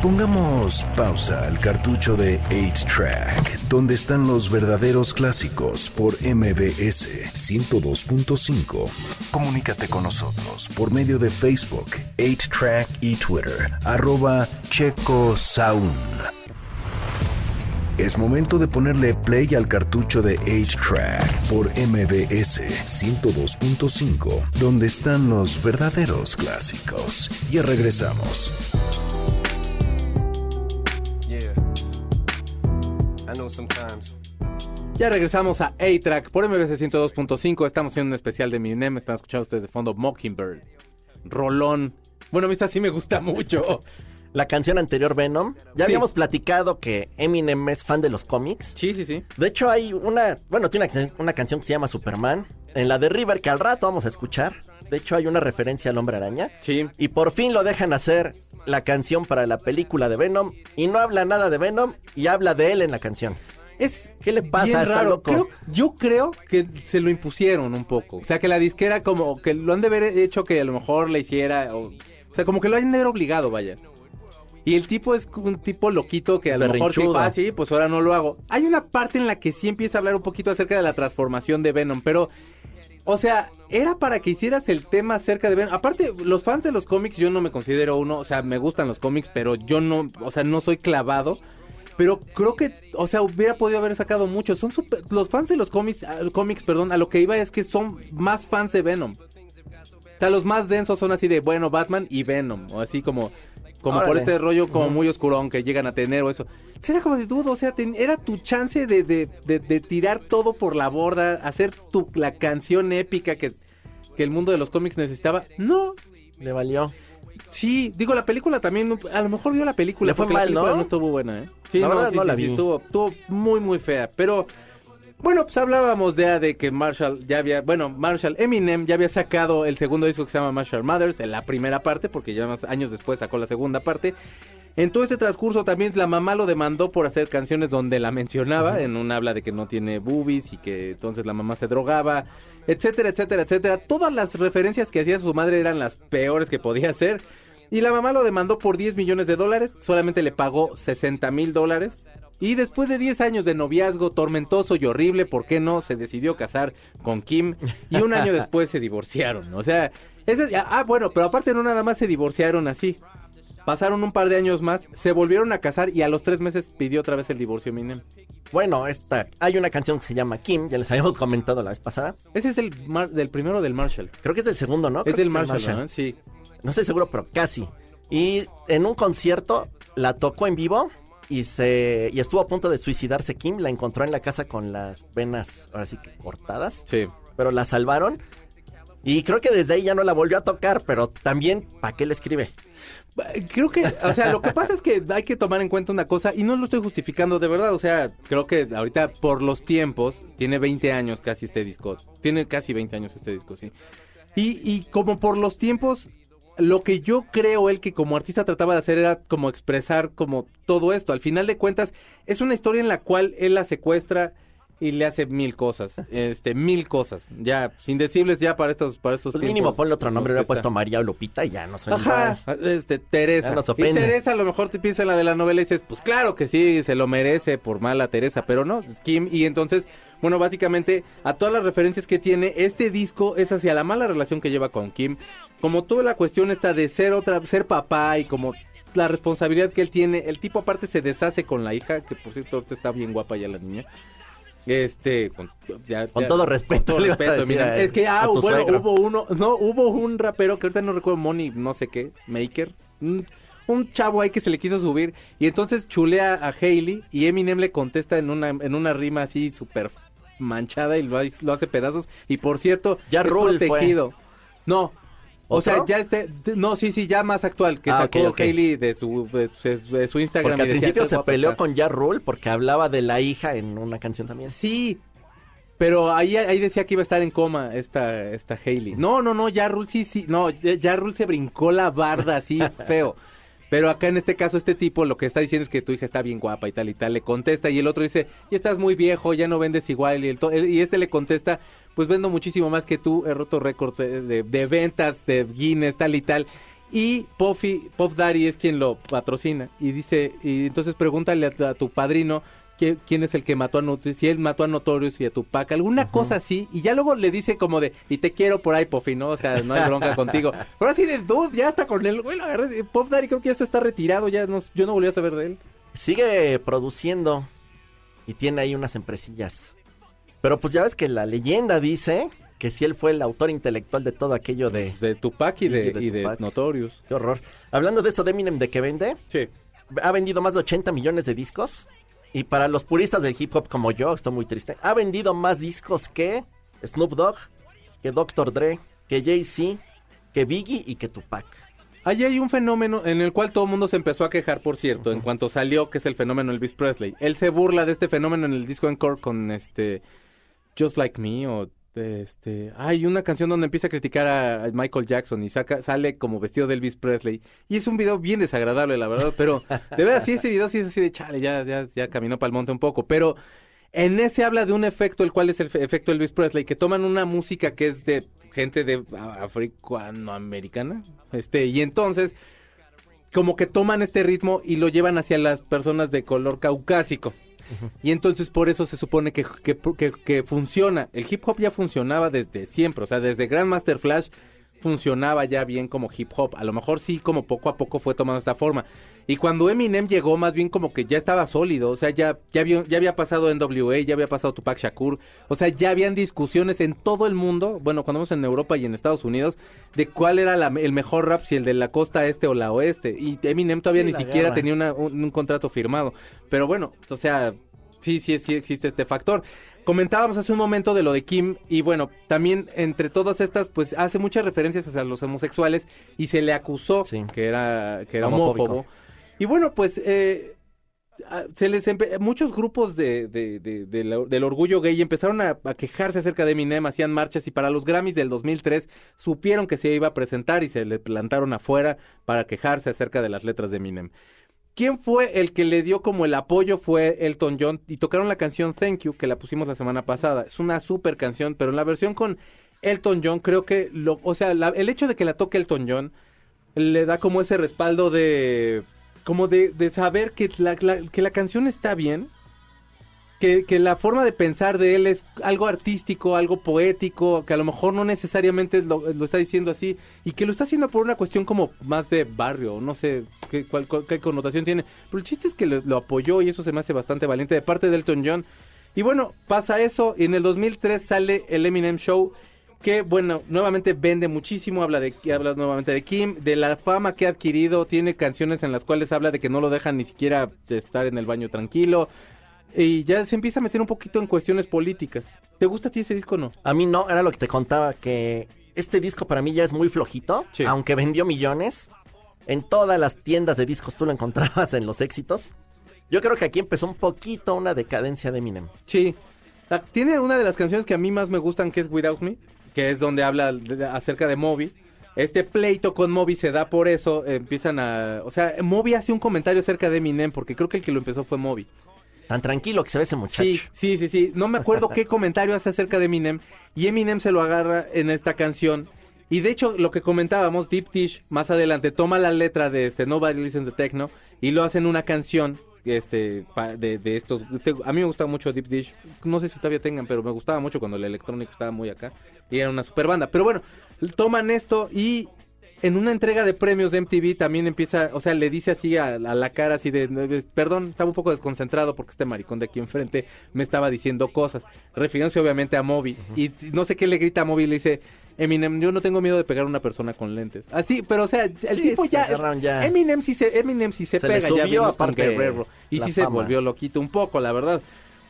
Pongamos pausa al cartucho de 8-Track, donde están los verdaderos clásicos por MBS 102.5. Comunícate con nosotros por medio de Facebook, 8-Track y Twitter, arroba Checo Sound. Es momento de ponerle play al cartucho de 8-Track por MBS 102.5, donde están los verdaderos clásicos. Ya regresamos. Yeah. I know sometimes. Ya regresamos a A-Track por MBC 102.5. Estamos haciendo un especial de Eminem. Están escuchando ustedes de fondo Mockingbird. Rolón. Bueno, a mí esta sí me gusta mucho. La canción anterior, Venom. Ya Sí. habíamos platicado que Eminem es fan de los cómics. Sí, sí, sí. De hecho, hay una. Bueno, tiene una, una canción que se llama Superman. En la de River, que al rato vamos a escuchar. De hecho, hay una referencia al hombre araña. Sí. Y por fin lo dejan hacer la canción para la película de Venom. Y no habla nada de Venom y habla de él en la canción. Es ¿Qué le pasa? bien raro. loco. Creo- yo creo que se lo impusieron un poco. O sea, que la disquera como que lo han de haber hecho que a lo mejor le hiciera. O, o sea, como que lo han de haber obligado, vaya. Y el tipo es un tipo loquito que a lo mejor sí fue así, pues ahora no lo hago. Hay una parte en la que sí empieza a hablar un poquito acerca de la transformación de Venom, pero... O sea, era para que hicieras el tema acerca de Venom. Aparte, los fans de los cómics, yo no me considero uno, o sea, me gustan los cómics, pero yo no, o sea, no soy clavado. Pero creo que, o sea, hubiera podido haber sacado mucho. Son super- los fans de los cómics, ah, cómics, perdón, a lo que iba es que son más fans de Venom. O sea, los más densos son así de, bueno, Batman y Venom. O así como, como por este rollo como muy oscurón que llegan a tener o eso. Era como de dudo, o sea, ten- era tu chance de, de, de- de tirar todo por la borda, hacer tu, la canción épica que, que el mundo de los cómics necesitaba. No, Le valió. Sí, digo, la película también, a lo mejor vio la película. Le fue la mal, película ¿no? estuvo buena, ¿eh? Sí, La verdad sí, no sí, la sí, vi. estuvo, estuvo muy, muy fea. Pero, Bueno, pues hablábamos de, de que Marshall ya había, bueno, Marshall Eminem ya había sacado el segundo disco que se llama Marshall Mothers, en la primera parte, porque ya más años después sacó la segunda parte. En todo este transcurso también la mamá lo demandó por hacer canciones donde la mencionaba, en un habla de que no tiene boobies y que entonces la mamá se drogaba, etcétera, etcétera, etcétera. Todas las referencias que hacía su madre eran las peores que podía hacer. Y la mamá lo demandó por 10 millones de dólares, solamente le pagó 60 mil dólares. Y después de 10 años de noviazgo tormentoso y horrible, ¿por qué no? Se decidió casar con Kim y un año después se divorciaron. O sea, ese, ah, bueno, pero aparte no nada más se divorciaron así. Pasaron un par de años más, se volvieron a casar y a los tres meses pidió otra vez el divorcio Eminem. Bueno, esta, hay una canción que se llama Kim, ya les habíamos comentado la vez pasada. Ese es del, Mar- del primero del Marshall. Creo que es del segundo, ¿no? Es Creo del Marshall, ¿no? Sí. No estoy seguro, pero casi. Y en un concierto la tocó en vivo y se y estuvo a punto de suicidarse Kim. La encontró en la casa con las venas, ahora sí que cortadas, Sí. pero la salvaron. Y creo que desde ahí ya no la volvió a tocar, pero también, ¿para qué le escribe? Creo que, o sea, lo que pasa es que hay que tomar en cuenta una cosa y no lo estoy justificando de verdad, o sea, creo que ahorita por los tiempos, tiene 20 años casi este disco, tiene casi 20 años este disco, sí. Y, y como por los tiempos, lo que yo creo él que como artista trataba de hacer era como expresar como todo esto. Al final de cuentas, es una historia en la cual él la secuestra y le hace mil cosas, este, mil cosas, ya, sin decirles ya para estos, para estos Pues tiempos mínimo ponle otro nombre, en hubiera puesto María o Lupita y ya no soy Ajá, este, Teresa. Ya nos y. Teresa a lo mejor te piensa en la de la novela y dices, pues claro que sí, se lo merece por mala Teresa, pero no, Kim. Y entonces, bueno, básicamente, a todas las referencias que tiene, este disco es hacia la mala relación que lleva con Kim. Como toda la cuestión está de ser otra, ser papá y como la responsabilidad que él tiene, el tipo aparte se deshace con la hija, que por cierto ahorita está bien guapa ya la niña. Este, con, ya- Con ya- todo respeto, con todo respeto, mira, a- es que ah, bueno, suegro. hubo uno, no, hubo un rapero que ahorita no recuerdo, Money, no sé qué, Maker, un, un chavo ahí que se le quiso subir y entonces chulea a Hailey y Eminem le contesta en una, en una rima así súper manchada y lo, ha- lo hace pedazos y por cierto, Ya es Rule fue. protegido. No. O sea, ya este, no, sí, sí, ya más actual, que Ah, sacó ok, ok. Hailey de su, de, su- de su Instagram. Porque al decía, principio "Qué se peleó está". con Ja Rule porque hablaba de la hija en una canción también. Sí, pero ahí, ahí decía que iba a estar en coma esta, esta Hailey. No, no, no, ya Rule sí, sí, no, ya Rule se brincó la barda así feo. Pero acá en este caso este tipo lo que está diciendo es que tu hija está bien guapa y tal y tal. Le contesta y el otro dice, ya estás muy viejo, ya no vendes igual. Y, el y este le contesta, pues vendo muchísimo más que tú, he roto récords de ventas, de Guinness, tal y tal. Y Puffy, Puff Daddy es quien lo patrocina. Y dice, y entonces pregúntale a, a tu padrino quién es el que mató a Notorious, si él mató a Notorious y a Tupac, alguna cosa así. Y ya luego le dice como de, y te quiero por ahí, Puffy, ¿no? O sea, no hay bronca contigo. Pero así de, dude, ya está con él, güey, lo agarré. Puff Daddy creo que ya se está retirado, ya no, yo no volví a saber de él. Sigue produciendo y tiene ahí unas empresillas. Pero pues ya ves que la leyenda dice que si él fue el autor intelectual de todo aquello de... De Tupac y de, y de Tupac. Notorious. Qué horror. Hablando de eso de Eminem de que vende, Sí. ha vendido más de 80 millones de discos. Y para los puristas del hip hop como yo, estoy muy triste, ha vendido más discos que Snoop Dogg, que Dr. Dre, que Jay-Z, que Biggie y que Tupac. Allí hay un fenómeno en el cual todo el mundo se empezó a quejar, por cierto, en cuanto salió, que es el fenómeno Elvis Presley. Él se burla de este fenómeno en el disco Encore con este Just Like Me o este, hay una canción donde empieza a criticar a Michael Jackson y saca sale como vestido de Elvis Presley y es un video bien desagradable, la verdad, pero de verdad sí ese video sí es así de chale, ya ya ya caminó para el monte un poco, pero en ese habla de un efecto, el cual es el fe- efecto Elvis Presley, que toman una música que es de gente de africanoamericana, este, y entonces como que toman este ritmo y lo llevan hacia las personas de color caucásico. Y entonces por eso se supone que, que, funciona. El hip hop ya funcionaba desde siempre, o sea, desde Grandmaster Flash funcionaba ya bien como hip hop. A lo mejor sí, como poco a poco fue tomando esta forma. Y cuando Eminem llegó, más bien como que ya estaba sólido, o sea, ya, ya, había, ya había pasado NWA, ya había pasado Tupac Shakur, o sea, ya habían discusiones en todo el mundo, bueno, cuando vamos en Europa y en Estados Unidos, de cuál era la- el mejor rap, si el de la costa este o la oeste. Y Eminem todavía Sí, ni siquiera guerra. tenía una- un, un contrato firmado. Pero bueno, o sea, sí, sí, sí existe este factor. Comentábamos hace un momento de lo de Kim y bueno, también entre todas estas, pues hace muchas referencias hacia los homosexuales y se le acusó Sí. que era, que era Homofóbico. homófobo. Y bueno, pues eh, ah, se les muchos grupos de, de- de- de del orgullo gay empezaron a, a quejarse acerca de Eminem, hacían marchas y para los Grammys del 2003 supieron que se iba a presentar y se le plantaron afuera para quejarse acerca de las letras de Eminem. ¿Quién fue el que le dio como el apoyo? Fue Elton John y tocaron la canción Thank You, que la pusimos la semana pasada. Es una super canción, pero en la versión con Elton John creo que, lo, o sea, la- el hecho de que la toque Elton John le da como ese respaldo de, como de, de saber que la, que la canción está bien, que, que la forma de pensar de él es algo artístico, algo poético, que a lo mejor no necesariamente lo, lo está diciendo así, y que lo está haciendo por una cuestión como más de barrio, no sé qué, cuál- cuál- qué connotación tiene, pero el chiste es que lo, lo apoyó y eso se me hace bastante valiente de parte de Elton John. Y bueno, pasa eso, y en el 2003 sale el Eminem Show, que bueno, nuevamente vende muchísimo, habla de habla nuevamente de Kim, de la fama que ha adquirido, tiene canciones en las cuales habla de que no lo dejan ni siquiera de estar en el baño tranquilo. Y ya se empieza a meter un poquito en cuestiones políticas. ¿Te gusta a ti ese disco o no? A mí no, era lo que te contaba, que este disco para mí ya es muy flojito, Sí. aunque vendió millones. En todas las tiendas de discos tú lo encontrabas en los éxitos. Yo creo que aquí empezó un poquito una decadencia de Eminem. Sí. La- tiene una de las canciones que a mí más me gustan, que es Without Me, que es donde habla de- acerca de Moby. Este pleito con Moby se da por eso, empiezan a... O sea, Moby hace un comentario acerca de Eminem, porque creo que el que lo empezó fue Moby. Tan tranquilo que se ve ese muchacho. Sí, sí, sí, sí. No me acuerdo qué comentario hace acerca de Eminem. Y Eminem se lo agarra en esta canción. Y de hecho, lo que comentábamos, Deep Dish, más adelante, toma la letra de este Nobody Listens to Techno y lo hacen una canción este de, de estos. este- a mí me gusta mucho Deep Dish. No sé si todavía tengan, pero me gustaba mucho cuando el electrónico estaba muy acá. Y era una super banda. Pero bueno, toman esto y en una entrega de premios de MTV también empieza, o sea, le dice así a, a la cara así de, perdón, estaba un poco desconcentrado porque este maricón de aquí enfrente me estaba diciendo cosas, refiriéndose obviamente a Moby. Y no sé qué le grita a Moby, le dice, Eminem, yo no tengo miedo de pegar a una persona con lentes. Así, pero o sea, el Sí, tipo se ya. Eminem sí se, Eminem sí se, pega, ya vimos con aparte Guerrero. Y sí se volvió loquito un poco, la verdad.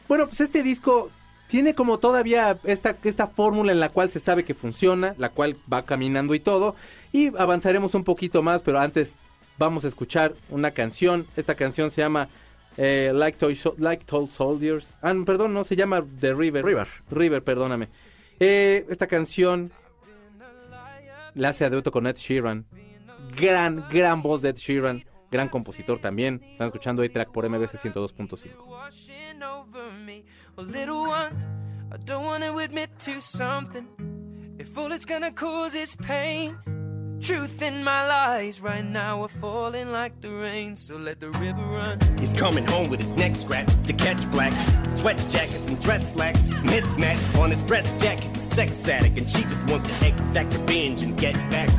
Bueno, pues este disco tiene como todavía esta, esta fórmula en la cual se sabe que funciona, la cual va caminando y todo. Y avanzaremos un poquito más, pero antes vamos a escuchar una canción. Esta canción se llama eh, like, Toy Sol- like Tall Soldiers. Ah, perdón, no, se llama The River. River. River, perdóname. Eh, esta canción la hace a con Ed Sheeran. Gran, gran voz de Ed Sheeran. Gran compositor también. Están escuchando A-Track por MBS 102.5. truth in my lies right now are falling like the rain. So let the river run. He's coming home with his neck scratched to catch black. Sweat jackets and dress slacks. Mismatch on his breast jack. He's a sex addict and she just wants to exact revenge and get back.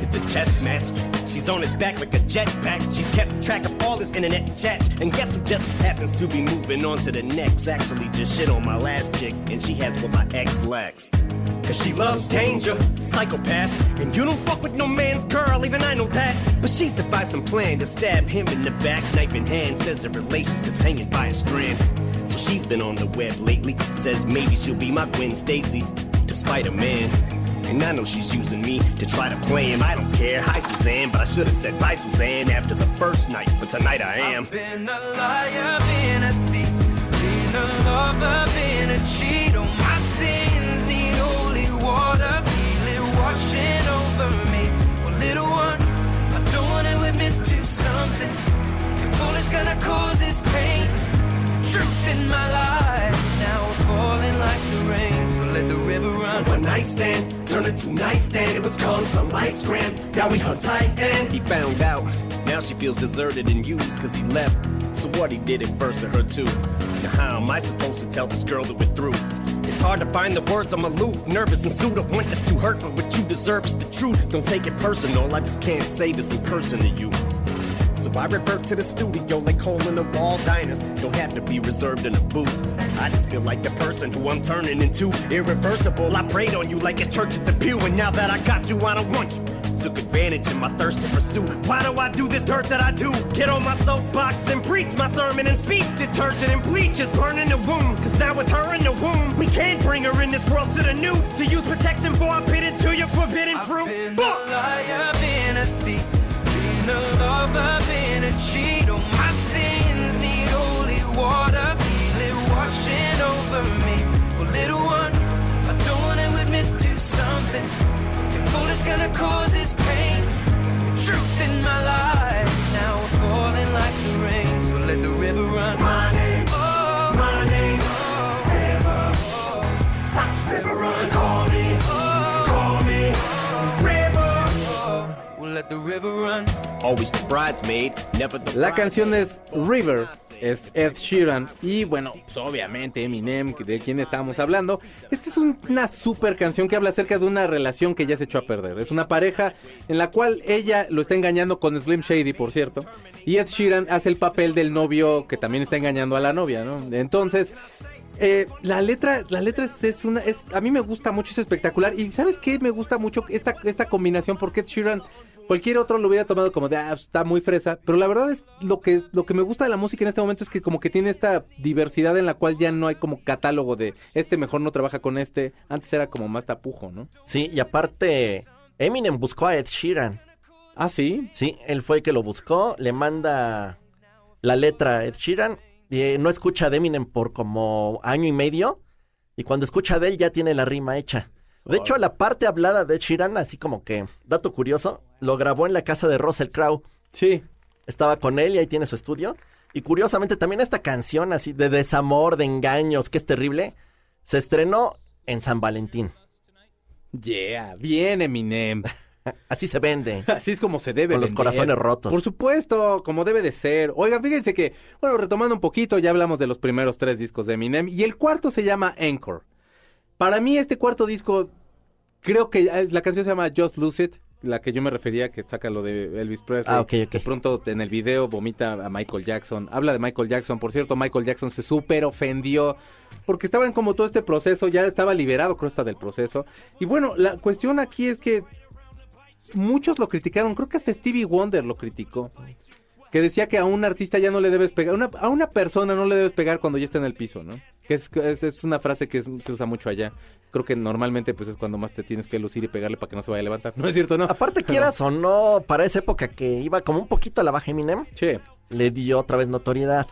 It's a chess match. She's on his back like a jetpack. She's kept track of all his internet chats. And guess who just happens to be moving on to the next? Actually, just shit on my last chick, and she has what my ex lacks. She loves danger, psychopath. And you don't fuck with no man's girl, even I know that. But she's devised some plan to stab him in the back, knife in hand. Says the relationship's hanging by a strand. So she's been on the web lately. Says maybe she'll be my Gwen Stacy, despite a man. And I know she's using me to try to play him. I don't care. Hi, Suzanne, but I should have said bye, Suzanne, after the first night. But tonight I am. I've been a liar, been a thief, been a lover, been a cheat. Oh, water, feel it washing over me. Well, little one, I don't want to admit to something. If all it's gonna cause is pain, the truth in my life now falling like the rain. So let the river run. One night stand, turned into nightstand. It was called some lights gram. Now we hung tight and he found out. Now she feels deserted and used cause he left. So what he did it first to her too. Now how am I supposed to tell this girl that we're through? It's hard to find the words, I'm aloof, nervous and sued. I want this to hurt, but what you deserve is the truth. Don't take it personal, I just can't say this in person to you. So I revert to the studio like hole in the wall diners. Don't have to be reserved in a booth. I just feel like the person who I'm turning into. Irreversible, I prayed on you like it's church at the pew. And now that I got you, I don't want you took advantage of my thirst to pursue. Why do I do this dirt that I do? Get on my soapbox and preach my sermon and speech. Detergent and bleach is burning the womb. Cause now with her in the womb, we can't bring her in this world to the new. To use protection for our bid to your forbidden fruit. I've. Been Fuck! A liar, been a thief, been a lover, been a cheat. All my sins need holy water, feel it washing over me. Well, little one, I don't wanna admit to something gonna cause is pain. The truth in my life now we're falling like the rain. So let the river run. My name, oh, my name's oh, River. Oh, river runs. La canción es River, es Ed Sheeran y bueno, pues obviamente Eminem, de quien estábamos hablando. Esta es un- una super canción que habla acerca de una relación que ya se echó a perder. Es una pareja en la cual ella lo está engañando con Slim Shady, por cierto, y Ed Sheeran hace el papel del novio que también está engañando a la novia, ¿no? Entonces... eh, la letra, la letra es, es una, es, a mí me gusta mucho, es espectacular. Y ¿sabes qué? Me gusta mucho esta, esta combinación porque Ed Sheeran, cualquier otro lo hubiera tomado como de, ah, está muy fresa. Pero la verdad es lo que, lo que me gusta de la música en este momento es que como que tiene esta diversidad en la cual ya no hay como catálogo de, este mejor no trabaja con este. Antes era como más tapujo, ¿no? Sí, y aparte, Eminem buscó a Ed Sheeran. Ah, sí. Sí, él fue el que lo buscó, le manda la letra a Ed Sheeran, y eh, no escucha de Eminem por como año y medio, y cuando escucha de él ya tiene la rima hecha. De hecho, la parte hablada de Ed Sheeran, así como que, dato curioso, lo grabó en la casa de Russell Crowe. Sí. Estaba con él y ahí tiene su estudio. Y curiosamente también esta canción así de desamor, de engaños, que es terrible, se estrenó en San Valentín. Yeah, bien Eminem. Así se vende. Así es como se debe. Con los corazones rotos. Por supuesto, como debe de ser. Oigan, fíjense que, bueno, retomando un poquito, ya hablamos de los primeros tres discos de Eminem y el cuarto se llama Encore. Para mí este cuarto disco, creo que la canción se llama Just Lose It, la que yo me refería que saca lo de Elvis Presley. Ah, ok, ok. De pronto en el video vomita a Michael Jackson. Habla de Michael Jackson. Por cierto, Michael Jackson se súper ofendió porque estaba en como todo este proceso, ya estaba liberado, creo, hasta del proceso. Y bueno, la cuestión aquí es que muchos lo criticaron, creo que hasta Stevie Wonder lo criticó. Que decía que a un artista ya no le debes pegar, una- a una persona no le debes pegar cuando ya está en el piso, ¿no? Que es, es, es una frase que es- se usa mucho allá. Creo que normalmente pues es cuando más te tienes que lucir y pegarle para que no se vaya a levantar. ¿No es cierto, no? Aparte, quieras o no, para esa época que iba como un poquito a la baja Eminem, Sí. le dio otra vez notoriedad.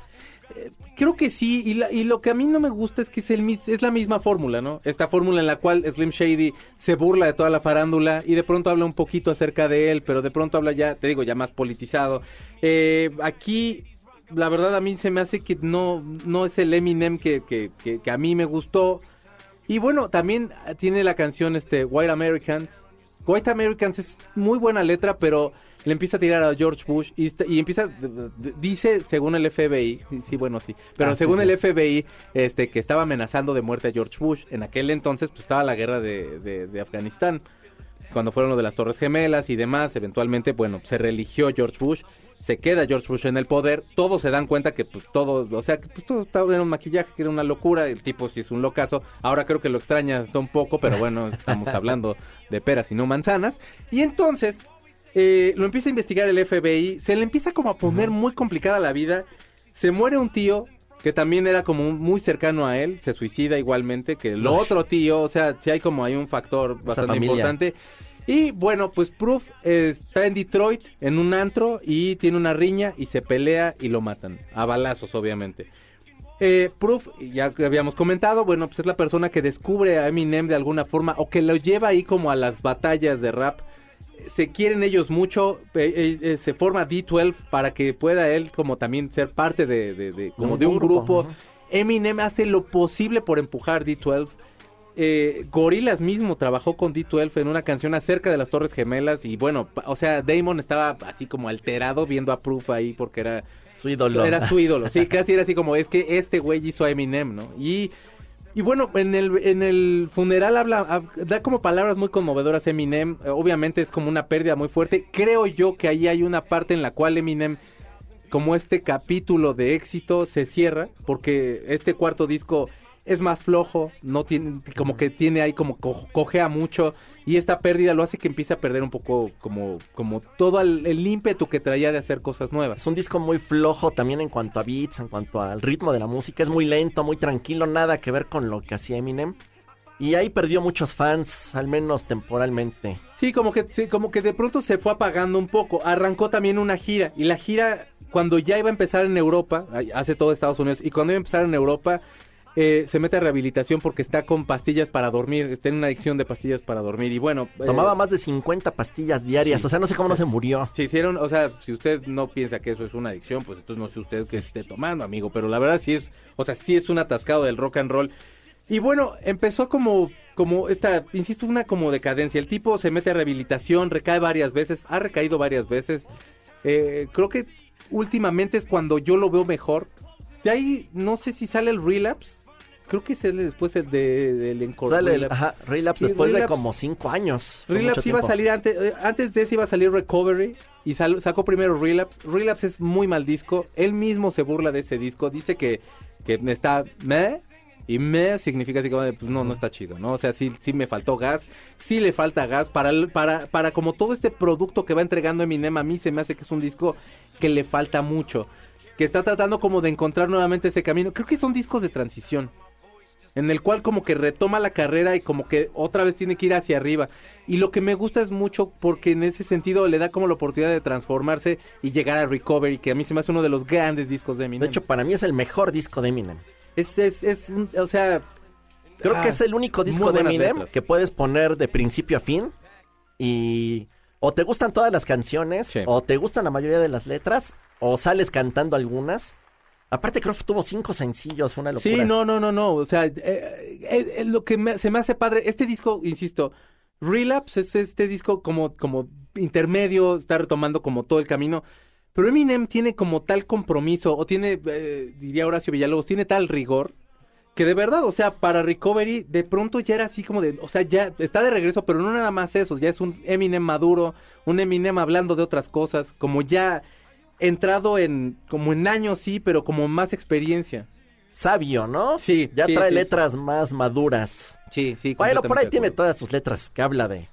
Creo que sí, y, lo que a mí no me gusta es que es, el, es la misma fórmula, ¿no? Esta fórmula en la cual Slim Shady se burla de toda la farándula y de pronto habla un poquito acerca de él, pero de pronto habla ya, te digo, ya más politizado. Eh, aquí, la verdad a mí se me hace que no, no es el Eminem que, que- que a mí me gustó. Y bueno, también tiene la canción este, White Americans. White Americans es muy buena letra, pero le empieza a tirar a George Bush y, empieza, dice, según el FBI, sí, bueno, sí, pero Ah, según sí. el FBI, este, que estaba amenazando de muerte a George Bush. En aquel entonces, pues estaba la guerra de, de- de Afganistán. Cuando fueron lo de las Torres Gemelas y demás, eventualmente, bueno, se religió George Bush, se queda George Bush en el poder, todos se dan cuenta que pues todo, o sea, que pues todo estaba en un maquillaje, que era una locura, el tipo sí es un locazo, ahora creo que lo extraña hasta un poco, pero bueno, estamos hablando de peras y no manzanas, y entonces eh, lo empieza a investigar el FBI, se le empieza como a poner muy complicada la vida, se muere un tío que también era como muy cercano a él, se suicida igualmente que el Uy. otro tío, o sea, sí hay como hay un factor bastante importante. Y bueno, pues Proof eh, está en Detroit, en un antro, y tiene una riña y se pelea y lo matan. A balazos, obviamente. Eh, Proof, ya que habíamos comentado, bueno, pues es la persona que descubre a Eminem de alguna forma o que lo lleva ahí como a las batallas de rap. Se quieren ellos mucho, eh, eh, se forma D12 para que pueda él como también ser parte de, de- de- como un de un grupo. Eminem hace lo posible por empujar D12. Eh, mismo trabajó con D12 en una canción acerca de las Torres Gemelas y bueno, o sea, Damon estaba así como alterado viendo a Proof ahí porque era Su ídolo. era su ídolo, sí, casi era así como, es que este güey hizo a Eminem, ¿no? Y, y bueno, en el, en el funeral habla, hab- da como palabras muy conmovedoras Eminem, obviamente es como una pérdida muy fuerte, creo yo que ahí hay una parte en la cual Eminem, como este capítulo de éxito se cierra, porque este cuarto disco es más flojo, no tiene, como que tiene ahí como co- cojea mucho, y esta pérdida lo hace que empiece a perder un poco como, como todo el, el ímpetu que traía de hacer cosas nuevas. Es un disco muy flojo también en cuanto a beats, en cuanto al ritmo de la música. Es muy lento, muy tranquilo, nada que ver con lo que hacía Eminem. Y ahí perdió muchos fans, al menos temporalmente. Sí, como que, sí, como que de pronto se fue apagando un poco. Arrancó también una gira. Y la gira, cuando ya iba a empezar en Europa, hace todo Estados Unidos, y cuando iba a empezar en Europa, eh, se mete a rehabilitación porque está con pastillas para dormir, está en una adicción de pastillas para dormir y bueno... eh, Tomaba más de 50 pastillas diarias, sí. o sea, no sé cómo no se murió. se hicieron, o sea, si usted no piensa que eso es una adicción, pues entonces no sé usted qué esté tomando, amigo, pero la verdad sí es, o sea, sí es un atascado del rock and roll. Y bueno, empezó como, como esta, insisto, una como decadencia. El tipo se mete a rehabilitación, recae varias veces, ha recaído varias veces. Eh, creo que últimamente es cuando yo lo veo mejor. De ahí, no sé si sale el relapse. Creo que sale después el de, del encore. Sale el, relapse. ajá, Relapse Sí, después de como 5 años. Relapse iba a salir antes, eh, antes de ese iba a salir Recovery y sal- sacó primero Relapse. Relapse es muy mal disco. Él mismo se burla de ese disco. Dice que, que está meh y meh significa así como de, pues no, no está chido, ¿no? O sea, sí, sí me faltó gas, sí le falta gas para, el- para, para como todo este producto que va entregando Eminem a mí se me hace que es un disco que le falta mucho. Que está tratando como de encontrar nuevamente ese camino. Creo que son discos de transición en el cual como que retoma la carrera y como que otra vez tiene que ir hacia arriba. Y lo que me gusta es mucho porque en ese sentido le da como la oportunidad de transformarse y llegar a Recovery, que a mí se me hace uno de los grandes discos de Eminem. De hecho, para mí es el mejor disco de Eminem. es, es, es un- o sea... Creo ah, que es el único disco de Eminem letras. que puedes poner de principio a fin y o te gustan todas las canciones Sí. o te gustan la mayoría de las letras o sales cantando algunas. Aparte creo que tuvo cinco sencillos, fue una locura. Sí, no, no, no, no. O sea, eh, eh, eh, lo que me- se me hace padre, este disco, insisto, Relapse es este disco como, como intermedio, está retomando como todo el camino. Pero Eminem tiene como tal compromiso, o tiene, diría Horacio Villalobos, tiene tal rigor, que de verdad, o sea, para Recovery, de pronto ya era así como de, o sea, ya está de regreso, pero no nada más eso, ya es un Eminem maduro, un Eminem hablando de otras cosas, como ya entrado en, como en años, sí, pero como más experiencia. Sabio, ¿no? Sí, Ya sí, trae sí, letras más maduras. Sí, sí. Bueno, por ahí tiene todas sus letras que habla de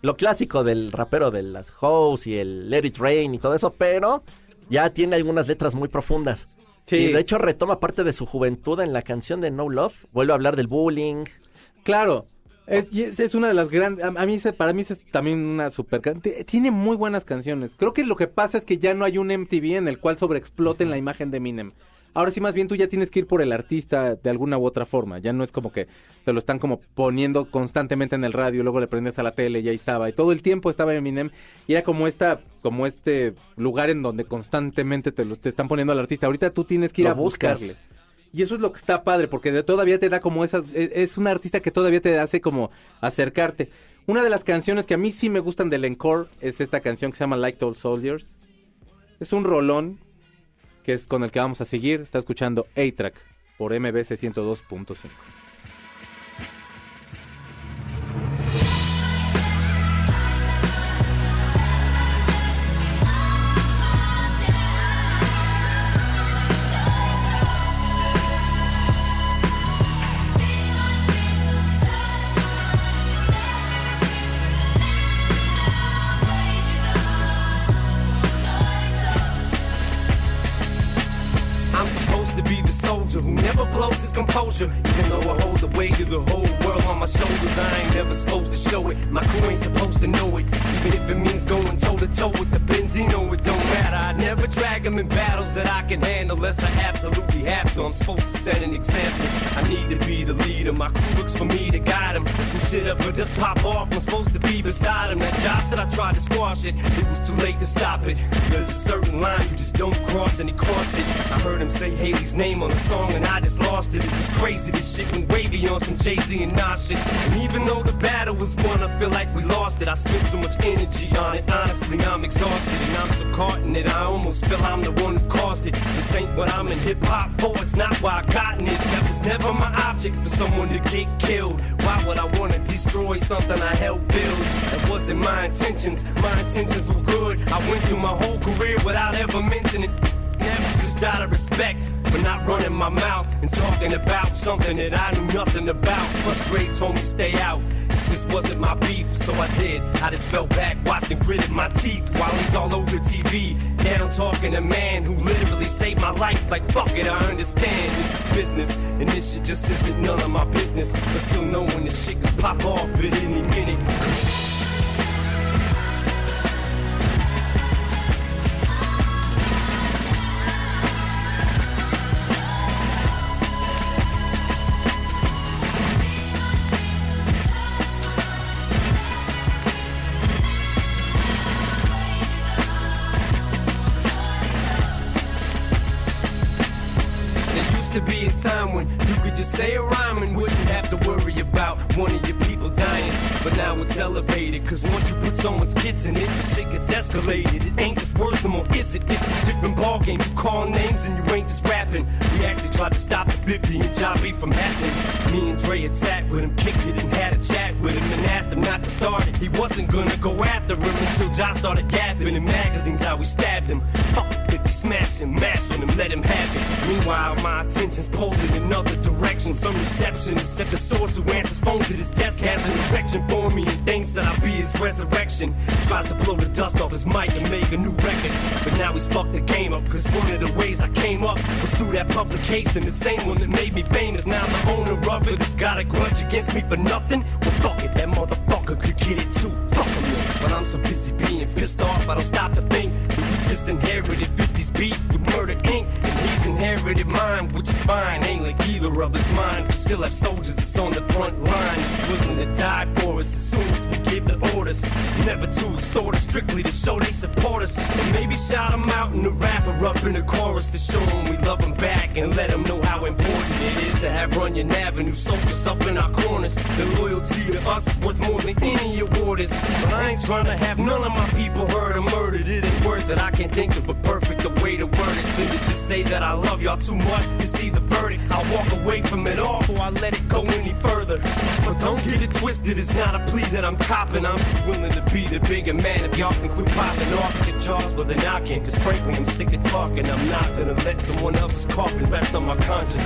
lo clásico del rapero de las hoes y el Let It Rain y todo eso, pero ya tiene algunas letras muy profundas. Sí. Y de hecho retoma parte de su juventud en la canción de No Love. Vuelve a hablar del bullying. Claro. Es, y es, es una de las grandes. A, mí, para mí, es también una super. Tiene muy buenas canciones. Creo que lo que pasa es que ya no hay un MTV en el cual sobreexploten la imagen de Eminem. Ahora sí, más bien tú ya tienes que ir por el artista de alguna u otra forma. Ya no es como que te lo están como poniendo constantemente en el radio, luego le prendes a la tele y ahí estaba. Y todo el tiempo estaba Eminem. Y era como esta, como este lugar en donde constantemente te, lo, te están poniendo al artista. Ahorita tú tienes que ir Lo a buscas. Y eso es lo que está padre, porque todavía te da como esas... Es, es un artista que todavía te hace como acercarte. Una de las canciones que a mí sí me gustan del encore es esta canción que se llama Like Old Soldiers. Es un rolón que es con el que vamos a seguir. Está escuchando A-Track por MBC 102.5. can handle unless I absolutely have to. I'm supposed to set an example. I need to be the leader. My crew looks for me to guide them. Some shit up just pop off. I'm supposed to be beside him. That Josh said I tried to squash it. It was too late to stop it. There's a certain line you just don't cross, and he crossed it. I heard him say Haley's name on the song, and I just lost it. It was crazy. This shit went way beyond some Jay Z and Nas shit. And even though the battle was won, I feel like we lost it. I spent so much energy on it. Honestly, I'm exhausted, and I'm so caught in it. I almost feel I'm the one who caused it. This ain't what I'm in hip hop for. It's not why I gotten it. That was never my object for someone to get killed. Why would I wanna destroy something I helped build? That wasn't my intentions. My intentions were good. I went through my whole career without ever mentioning out of respect for not running my mouth and talking about something that I knew nothing about. Frustrates told me stay out. This just wasn't my beef, so I did. I just fell back, watched and gritted my teeth while he's all over TV. Now I'm talking to a man who literally saved my life. Like fuck it, I understand this is business, and this shit just isn't none of my business. But still knowing this shit could pop off at any minute. Cause once you put someone's kids in it, shit gets escalated. It ain't just words no more, is it? It's a different ballgame. You call names and you ain't just rapping. We actually tried to stop 50 and Jobby from happening. Me and Dre had sat with him, kicked it and had a chat with him and asked him not to start it. He wasn't gonna go after him until Josh started gapping in magazines how we stabbed him. Fuck 50, smash him, mash on him, let him have it. Meanwhile, my attention's pulled in another direction. Some receptionist at the source who answers phone to this desk has an erection for me and thinks that I'll be his resurrection. Tries to blow the dust off his mic and make a new record. But now he's fucked the game up, cause one of the ways I came up was through that publication. The same that made me famous. Now the owner of it has got a grudge against me for nothing. Well, fuck it, that motherfucker could get it too. Fuck him. But I'm so busy being pissed off, I don't stop to think that we just inherited 50's beef with Murder Inc. Inherited which is fine. Ain't like either of us mine. We still have soldiers that's on the front line, that's willing to die for us as soon as we give the orders. Never to extort us, strictly to show they support us. And maybe shout them out in the rapper up in the chorus to show them we love them back and let them know how important it is to have Runyon Avenue soldiers up in our corners. The loyalty to us worth more than any award is. But I ain't trying to have none of my people hurt or murdered. It ain't worth it. I can't think of a perfect way to word it than to just say that I love y'all too much to see the verdict. I'll walk away from it all before I let it go any further. But don't get it twisted. It's not a plea that I'm copping. I'm just willing to be the bigger man. If y'all can quit popping off at your jaws, then I can. Cause frankly, I'm sick of talking. I'm not gonna let someone else's coffin rest on my conscience.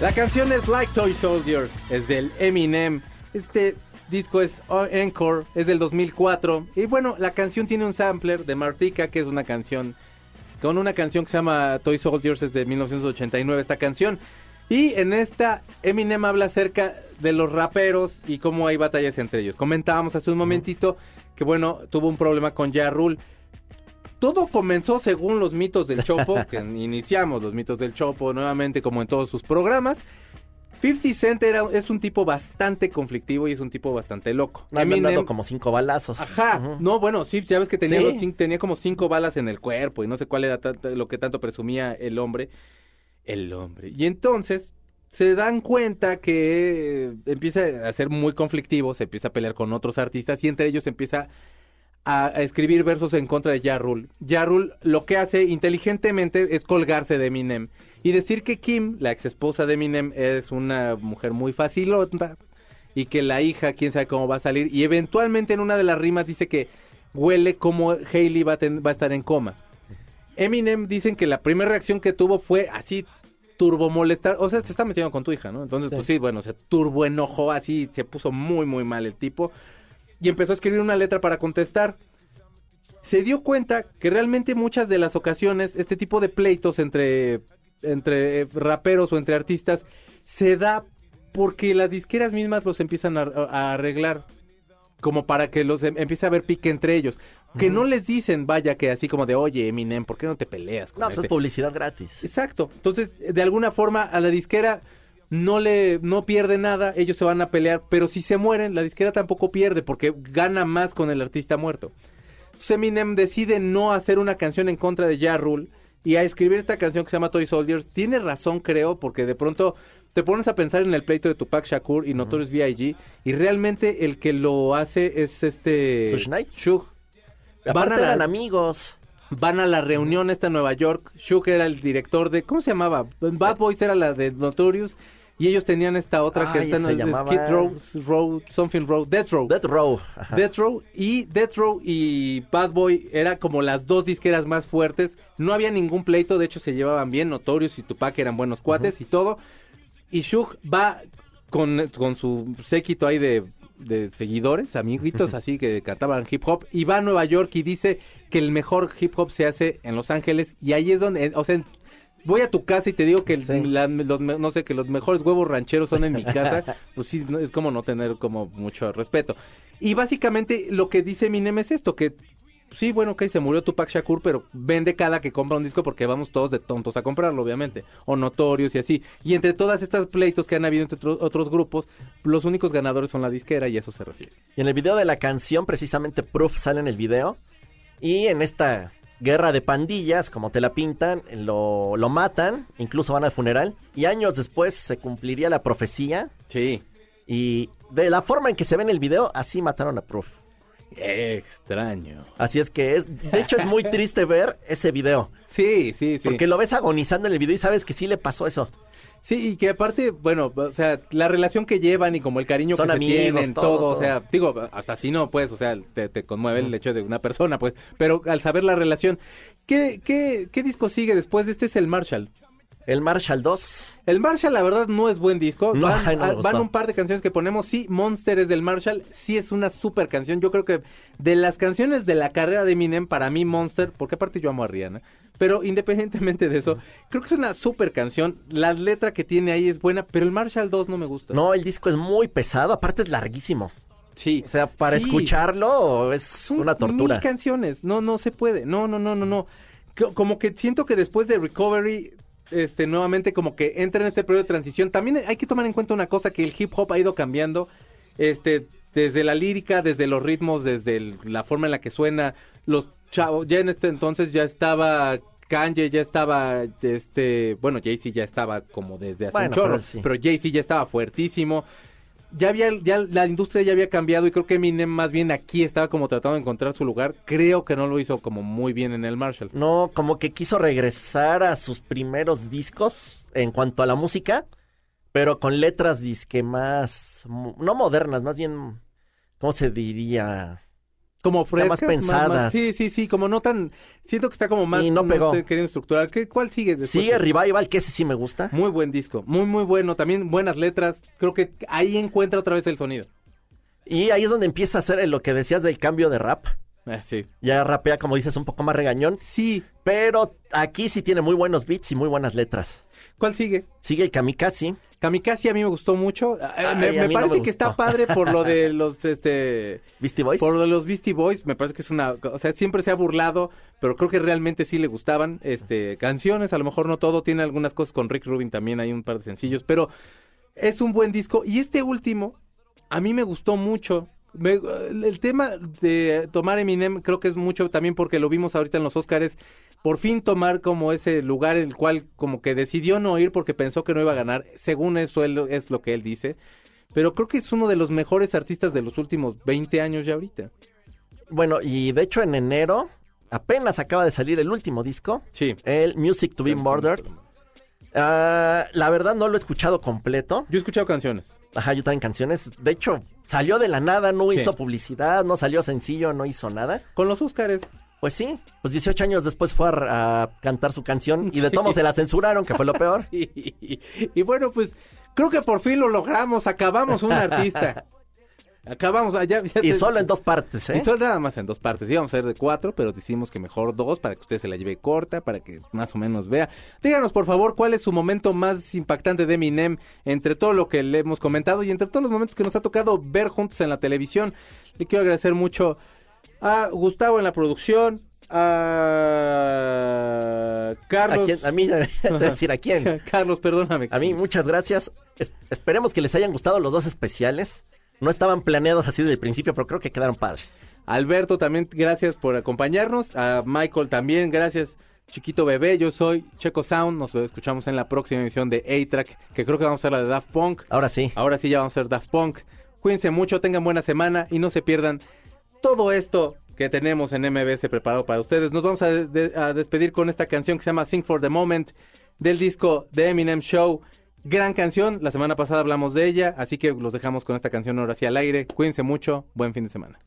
La canción es Like Toy Soldiers, es del Eminem. Este disco es Encore, es del 2004. Y bueno, la canción tiene un sampler de Martika, que es una canción con una canción que se llama Toy Soldiers, es de 1989 esta canción. Y en esta, Eminem habla acerca de los raperos y cómo hay batallas entre ellos. Comentábamos hace un momentito que, bueno, tuvo un problema con Ja Rule. Todo comenzó según los mitos del Chopo, que iniciamos los mitos del Chopo nuevamente como en todos sus programas. 50 Cent era, es un tipo bastante conflictivo y es un tipo bastante loco. Me han dado como cinco balazos. Ajá, no, bueno, sí, ya ves que tenía, Sí. los cin- tenía como cinco balas en el cuerpo y no sé cuál era tanto- lo que tanto presumía el hombre. El hombre. Y entonces se dan cuenta que empieza a ser muy conflictivo, se empieza a pelear con otros artistas y entre ellos empieza a, a escribir versos en contra de. Ja Rule lo que hace inteligentemente es colgarse de Eminem y decir que Kim, la ex esposa de Eminem, es una mujer muy facilota y que la hija, quién sabe cómo va a salir. Y eventualmente en una de las rimas dice que huele como Hailey va a, ten- va a estar en coma. Eminem dicen que la primera reacción que tuvo fue así turbo molestar, o sea, se está metiendo con tu hija, ¿no? Entonces, pues sí, bueno, se turbo enojó así, se puso muy, muy mal el tipo y empezó a escribir una letra para contestar. Se dio cuenta que realmente muchas de las ocasiones este tipo de pleitos entre, entre eh, raperos o entre artistas se da porque las disqueras mismas los empiezan a, a arreglar como para que los em- empiece a haber pique entre ellos. Que no les dicen, vaya, que así como de, oye, Eminem, ¿por qué no te peleas con No, pues este?" es publicidad gratis. Exacto. Entonces, de alguna forma, a la disquera no le no pierde nada, ellos se van a pelear, pero si se mueren, la disquera tampoco pierde porque gana más con el artista muerto. Entonces Eminem decide no hacer una canción en contra de Ja Rule y a escribir esta canción que se llama Toy Soldiers. Tiene razón, creo, porque de pronto te pones a pensar en el pleito de Tupac Shakur y Notorious B.I.G. y realmente el que lo hace es este Suge Knight. Suge. Van Aparte a la- eran amigos. Van a la reunión esta en Nueva York. Shook era el director de. ¿Cómo se llamaba? Bad Boys era la de Notorious. Y ellos tenían esta otra que está en el llamaba- Skid Row, Row, Something Row, Death Row. Death Row. Ajá. Death Row y Death Row y Bad Boy era como las dos disqueras más fuertes. No había ningún pleito, de hecho se llevaban bien. Notorious y Tupac eran buenos cuates y todo. Y Shug va con, con su séquito ahí de, de seguidores, amiguitos así que cantaban hip hop. Y va a Nueva York y dice que el mejor hip hop se hace en Los Ángeles. Y ahí es donde, o sea, voy a tu casa y te digo que el- Sí. la- los no sé que los mejores huevos rancheros son en mi casa, pues sí es como no tener como mucho respeto. Y básicamente lo que dice Eminem es esto que sí, bueno, ok, se murió Tupac Shakur, pero vende cada que compra un disco porque vamos todos de tontos a comprarlo, obviamente, o notorios y así. Y entre todas estas pleitos que han habido entre otro- otros grupos, los únicos ganadores son la disquera y a eso se refiere. Y en el video de la canción, precisamente Proof sale en el video. Y en esta guerra de pandillas, como te la pintan, lo, lo matan, incluso van al funeral, y años después se cumpliría la profecía, Sí. y de la forma en que se ve en el video, así mataron a Proof. Extraño. Así es que es, de hecho es muy triste ver ese video, Sí, sí, sí. porque lo ves agonizando en el video y sabes que sí le pasó eso. Sí, y que aparte, bueno, o sea, la relación que llevan y como el cariño Son que amigos, se tienen, todo, o sea, digo, hasta así no, pues, o sea, te, te conmueve el hecho de una persona, pues, pero al saber la relación, ¿qué, qué, qué disco sigue después de este? Es el Marshall. El Marshall 2, El Marshall, la verdad, no es buen disco. No, van, ay, no me a- gustó. van un par de canciones que ponemos. Sí, Monster es del Marshall. Sí, es una super canción. Yo creo que de las canciones de la carrera de Eminem, para mí, Monster, porque aparte yo amo a Rihanna. Pero independientemente de eso, creo que es una super canción. La letra que tiene ahí es buena, pero el Marshall 2 no me gusta. no, el disco es muy pesado, aparte es larguísimo. Sí. O sea, para Sí. escucharlo es Son una tortura. Mil canciones. No, no se puede. No, no, no, no, no. Co- Como que siento que después de Recovery, este, nuevamente como que entra en este periodo de transición. También hay que tomar en cuenta una cosa, que el hip hop ha ido cambiando. Este, desde la lírica, desde los ritmos, desde el- la forma en la que suena. Los chavos, ya en este entonces ya estaba Kanye, ya estaba, este, bueno, Jay-Z ya estaba como desde hace Bueno, un chorro, pero sí. pero Jay-Z ya estaba fuertísimo ya había, ya la industria ya había cambiado y creo que Eminem más bien aquí estaba como tratando de encontrar su lugar. Creo que no lo hizo como muy bien en el Marshall. No, como que quiso regresar a sus primeros discos en cuanto a la música, pero con letras disque más, no modernas, más bien, ¿cómo se diría? Como frescas. más pensadas. sí, sí, sí, como no tan... Siento que está como más... Y no pegó. queriendo estructurar. ¿Qué, ¿Cuál sigue después? Sigue Revival, que ese sí me gusta. Muy buen disco, muy, muy bueno. También buenas letras. Creo que ahí encuentra otra vez el sonido. Y ahí es donde empieza a hacer lo que decías del cambio de rap. Ah, sí. Ya rapea, como dices, un poco más regañón. Sí. Pero aquí sí tiene muy buenos beats y muy buenas letras. ¿Cuál sigue? Sigue el Kamikaze. Kamikaze a mí me gustó mucho. Eh, Ay, me no parece me que está padre por lo de los, este... Beastie Boys. Por lo de los Beastie Boys, me parece que es una, o sea, siempre se ha burlado, pero creo que realmente sí le gustaban, este, canciones, a lo mejor no todo, tiene algunas cosas con Rick Rubin también, hay un par de sencillos, pero es un buen disco, y este último, a mí me gustó mucho, Me- el tema de tomar Eminem creo que es mucho también porque lo vimos ahorita en los Oscars, por fin tomar como ese lugar el cual como que decidió no ir porque pensó que no iba a ganar, según eso él, es lo que él dice, pero creo que es uno de los mejores artistas de los últimos 20 años ya ahorita. Bueno, y de hecho en enero apenas acaba de salir el último disco. Sí. El Music to be Murdered. Ah, la verdad no lo he escuchado completo. Yo he escuchado canciones. Ajá, yo también canciones. De hecho, salió de la nada, no Sí. hizo publicidad, no salió sencillo, no hizo nada. Con los Oscars. Pues sí, pues 18 años después fue a, a cantar su canción y de Sí. se la censuraron, que fue lo peor. Y, y bueno, pues creo que por fin lo logramos. Acabamos un artista. Acabamos. ah, ya- ya Y te- solo en dos partes, ¿eh? Y solo nada más en dos partes. Íbamos a ser de cuatro, pero decimos que mejor dos para que usted se la lleve corta, para que más o menos vea. Díganos, por favor, cuál es su momento más impactante de Eminem entre todo lo que le hemos comentado y entre todos los momentos que nos ha tocado ver juntos en la televisión. Le quiero agradecer mucho a Gustavo en la producción, a Carlos. ¿A quién? A mí, a decir a quién. Carlos, perdóname. A mí, muchas gracias. Es- esperemos que les hayan gustado los dos especiales. No estaban planeados así desde el principio, pero creo que quedaron padres. Alberto, también gracias por acompañarnos. A Michael también, gracias. Chiquito bebé, yo soy Checo Sound. Nos escuchamos en la próxima emisión de A-Track, que creo que vamos a hacer la de Daft Punk. Ahora sí. Ahora sí ya vamos a hacer Daft Punk. Cuídense mucho, tengan buena semana y no se pierdan todo esto que tenemos en MBS preparado para ustedes. Nos vamos a, de- a despedir con esta canción que se llama Sing for the Moment del disco The Eminem Show. Gran canción, la semana pasada hablamos de ella, así que los dejamos con esta canción ahora sí al aire. Cuídense mucho, buen fin de semana.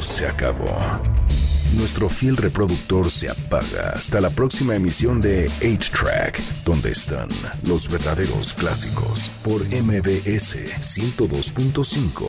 se acabó. Nuestro fiel reproductor se apaga hasta la próxima emisión de 8-Track, donde están los verdaderos clásicos por MBS 102.5.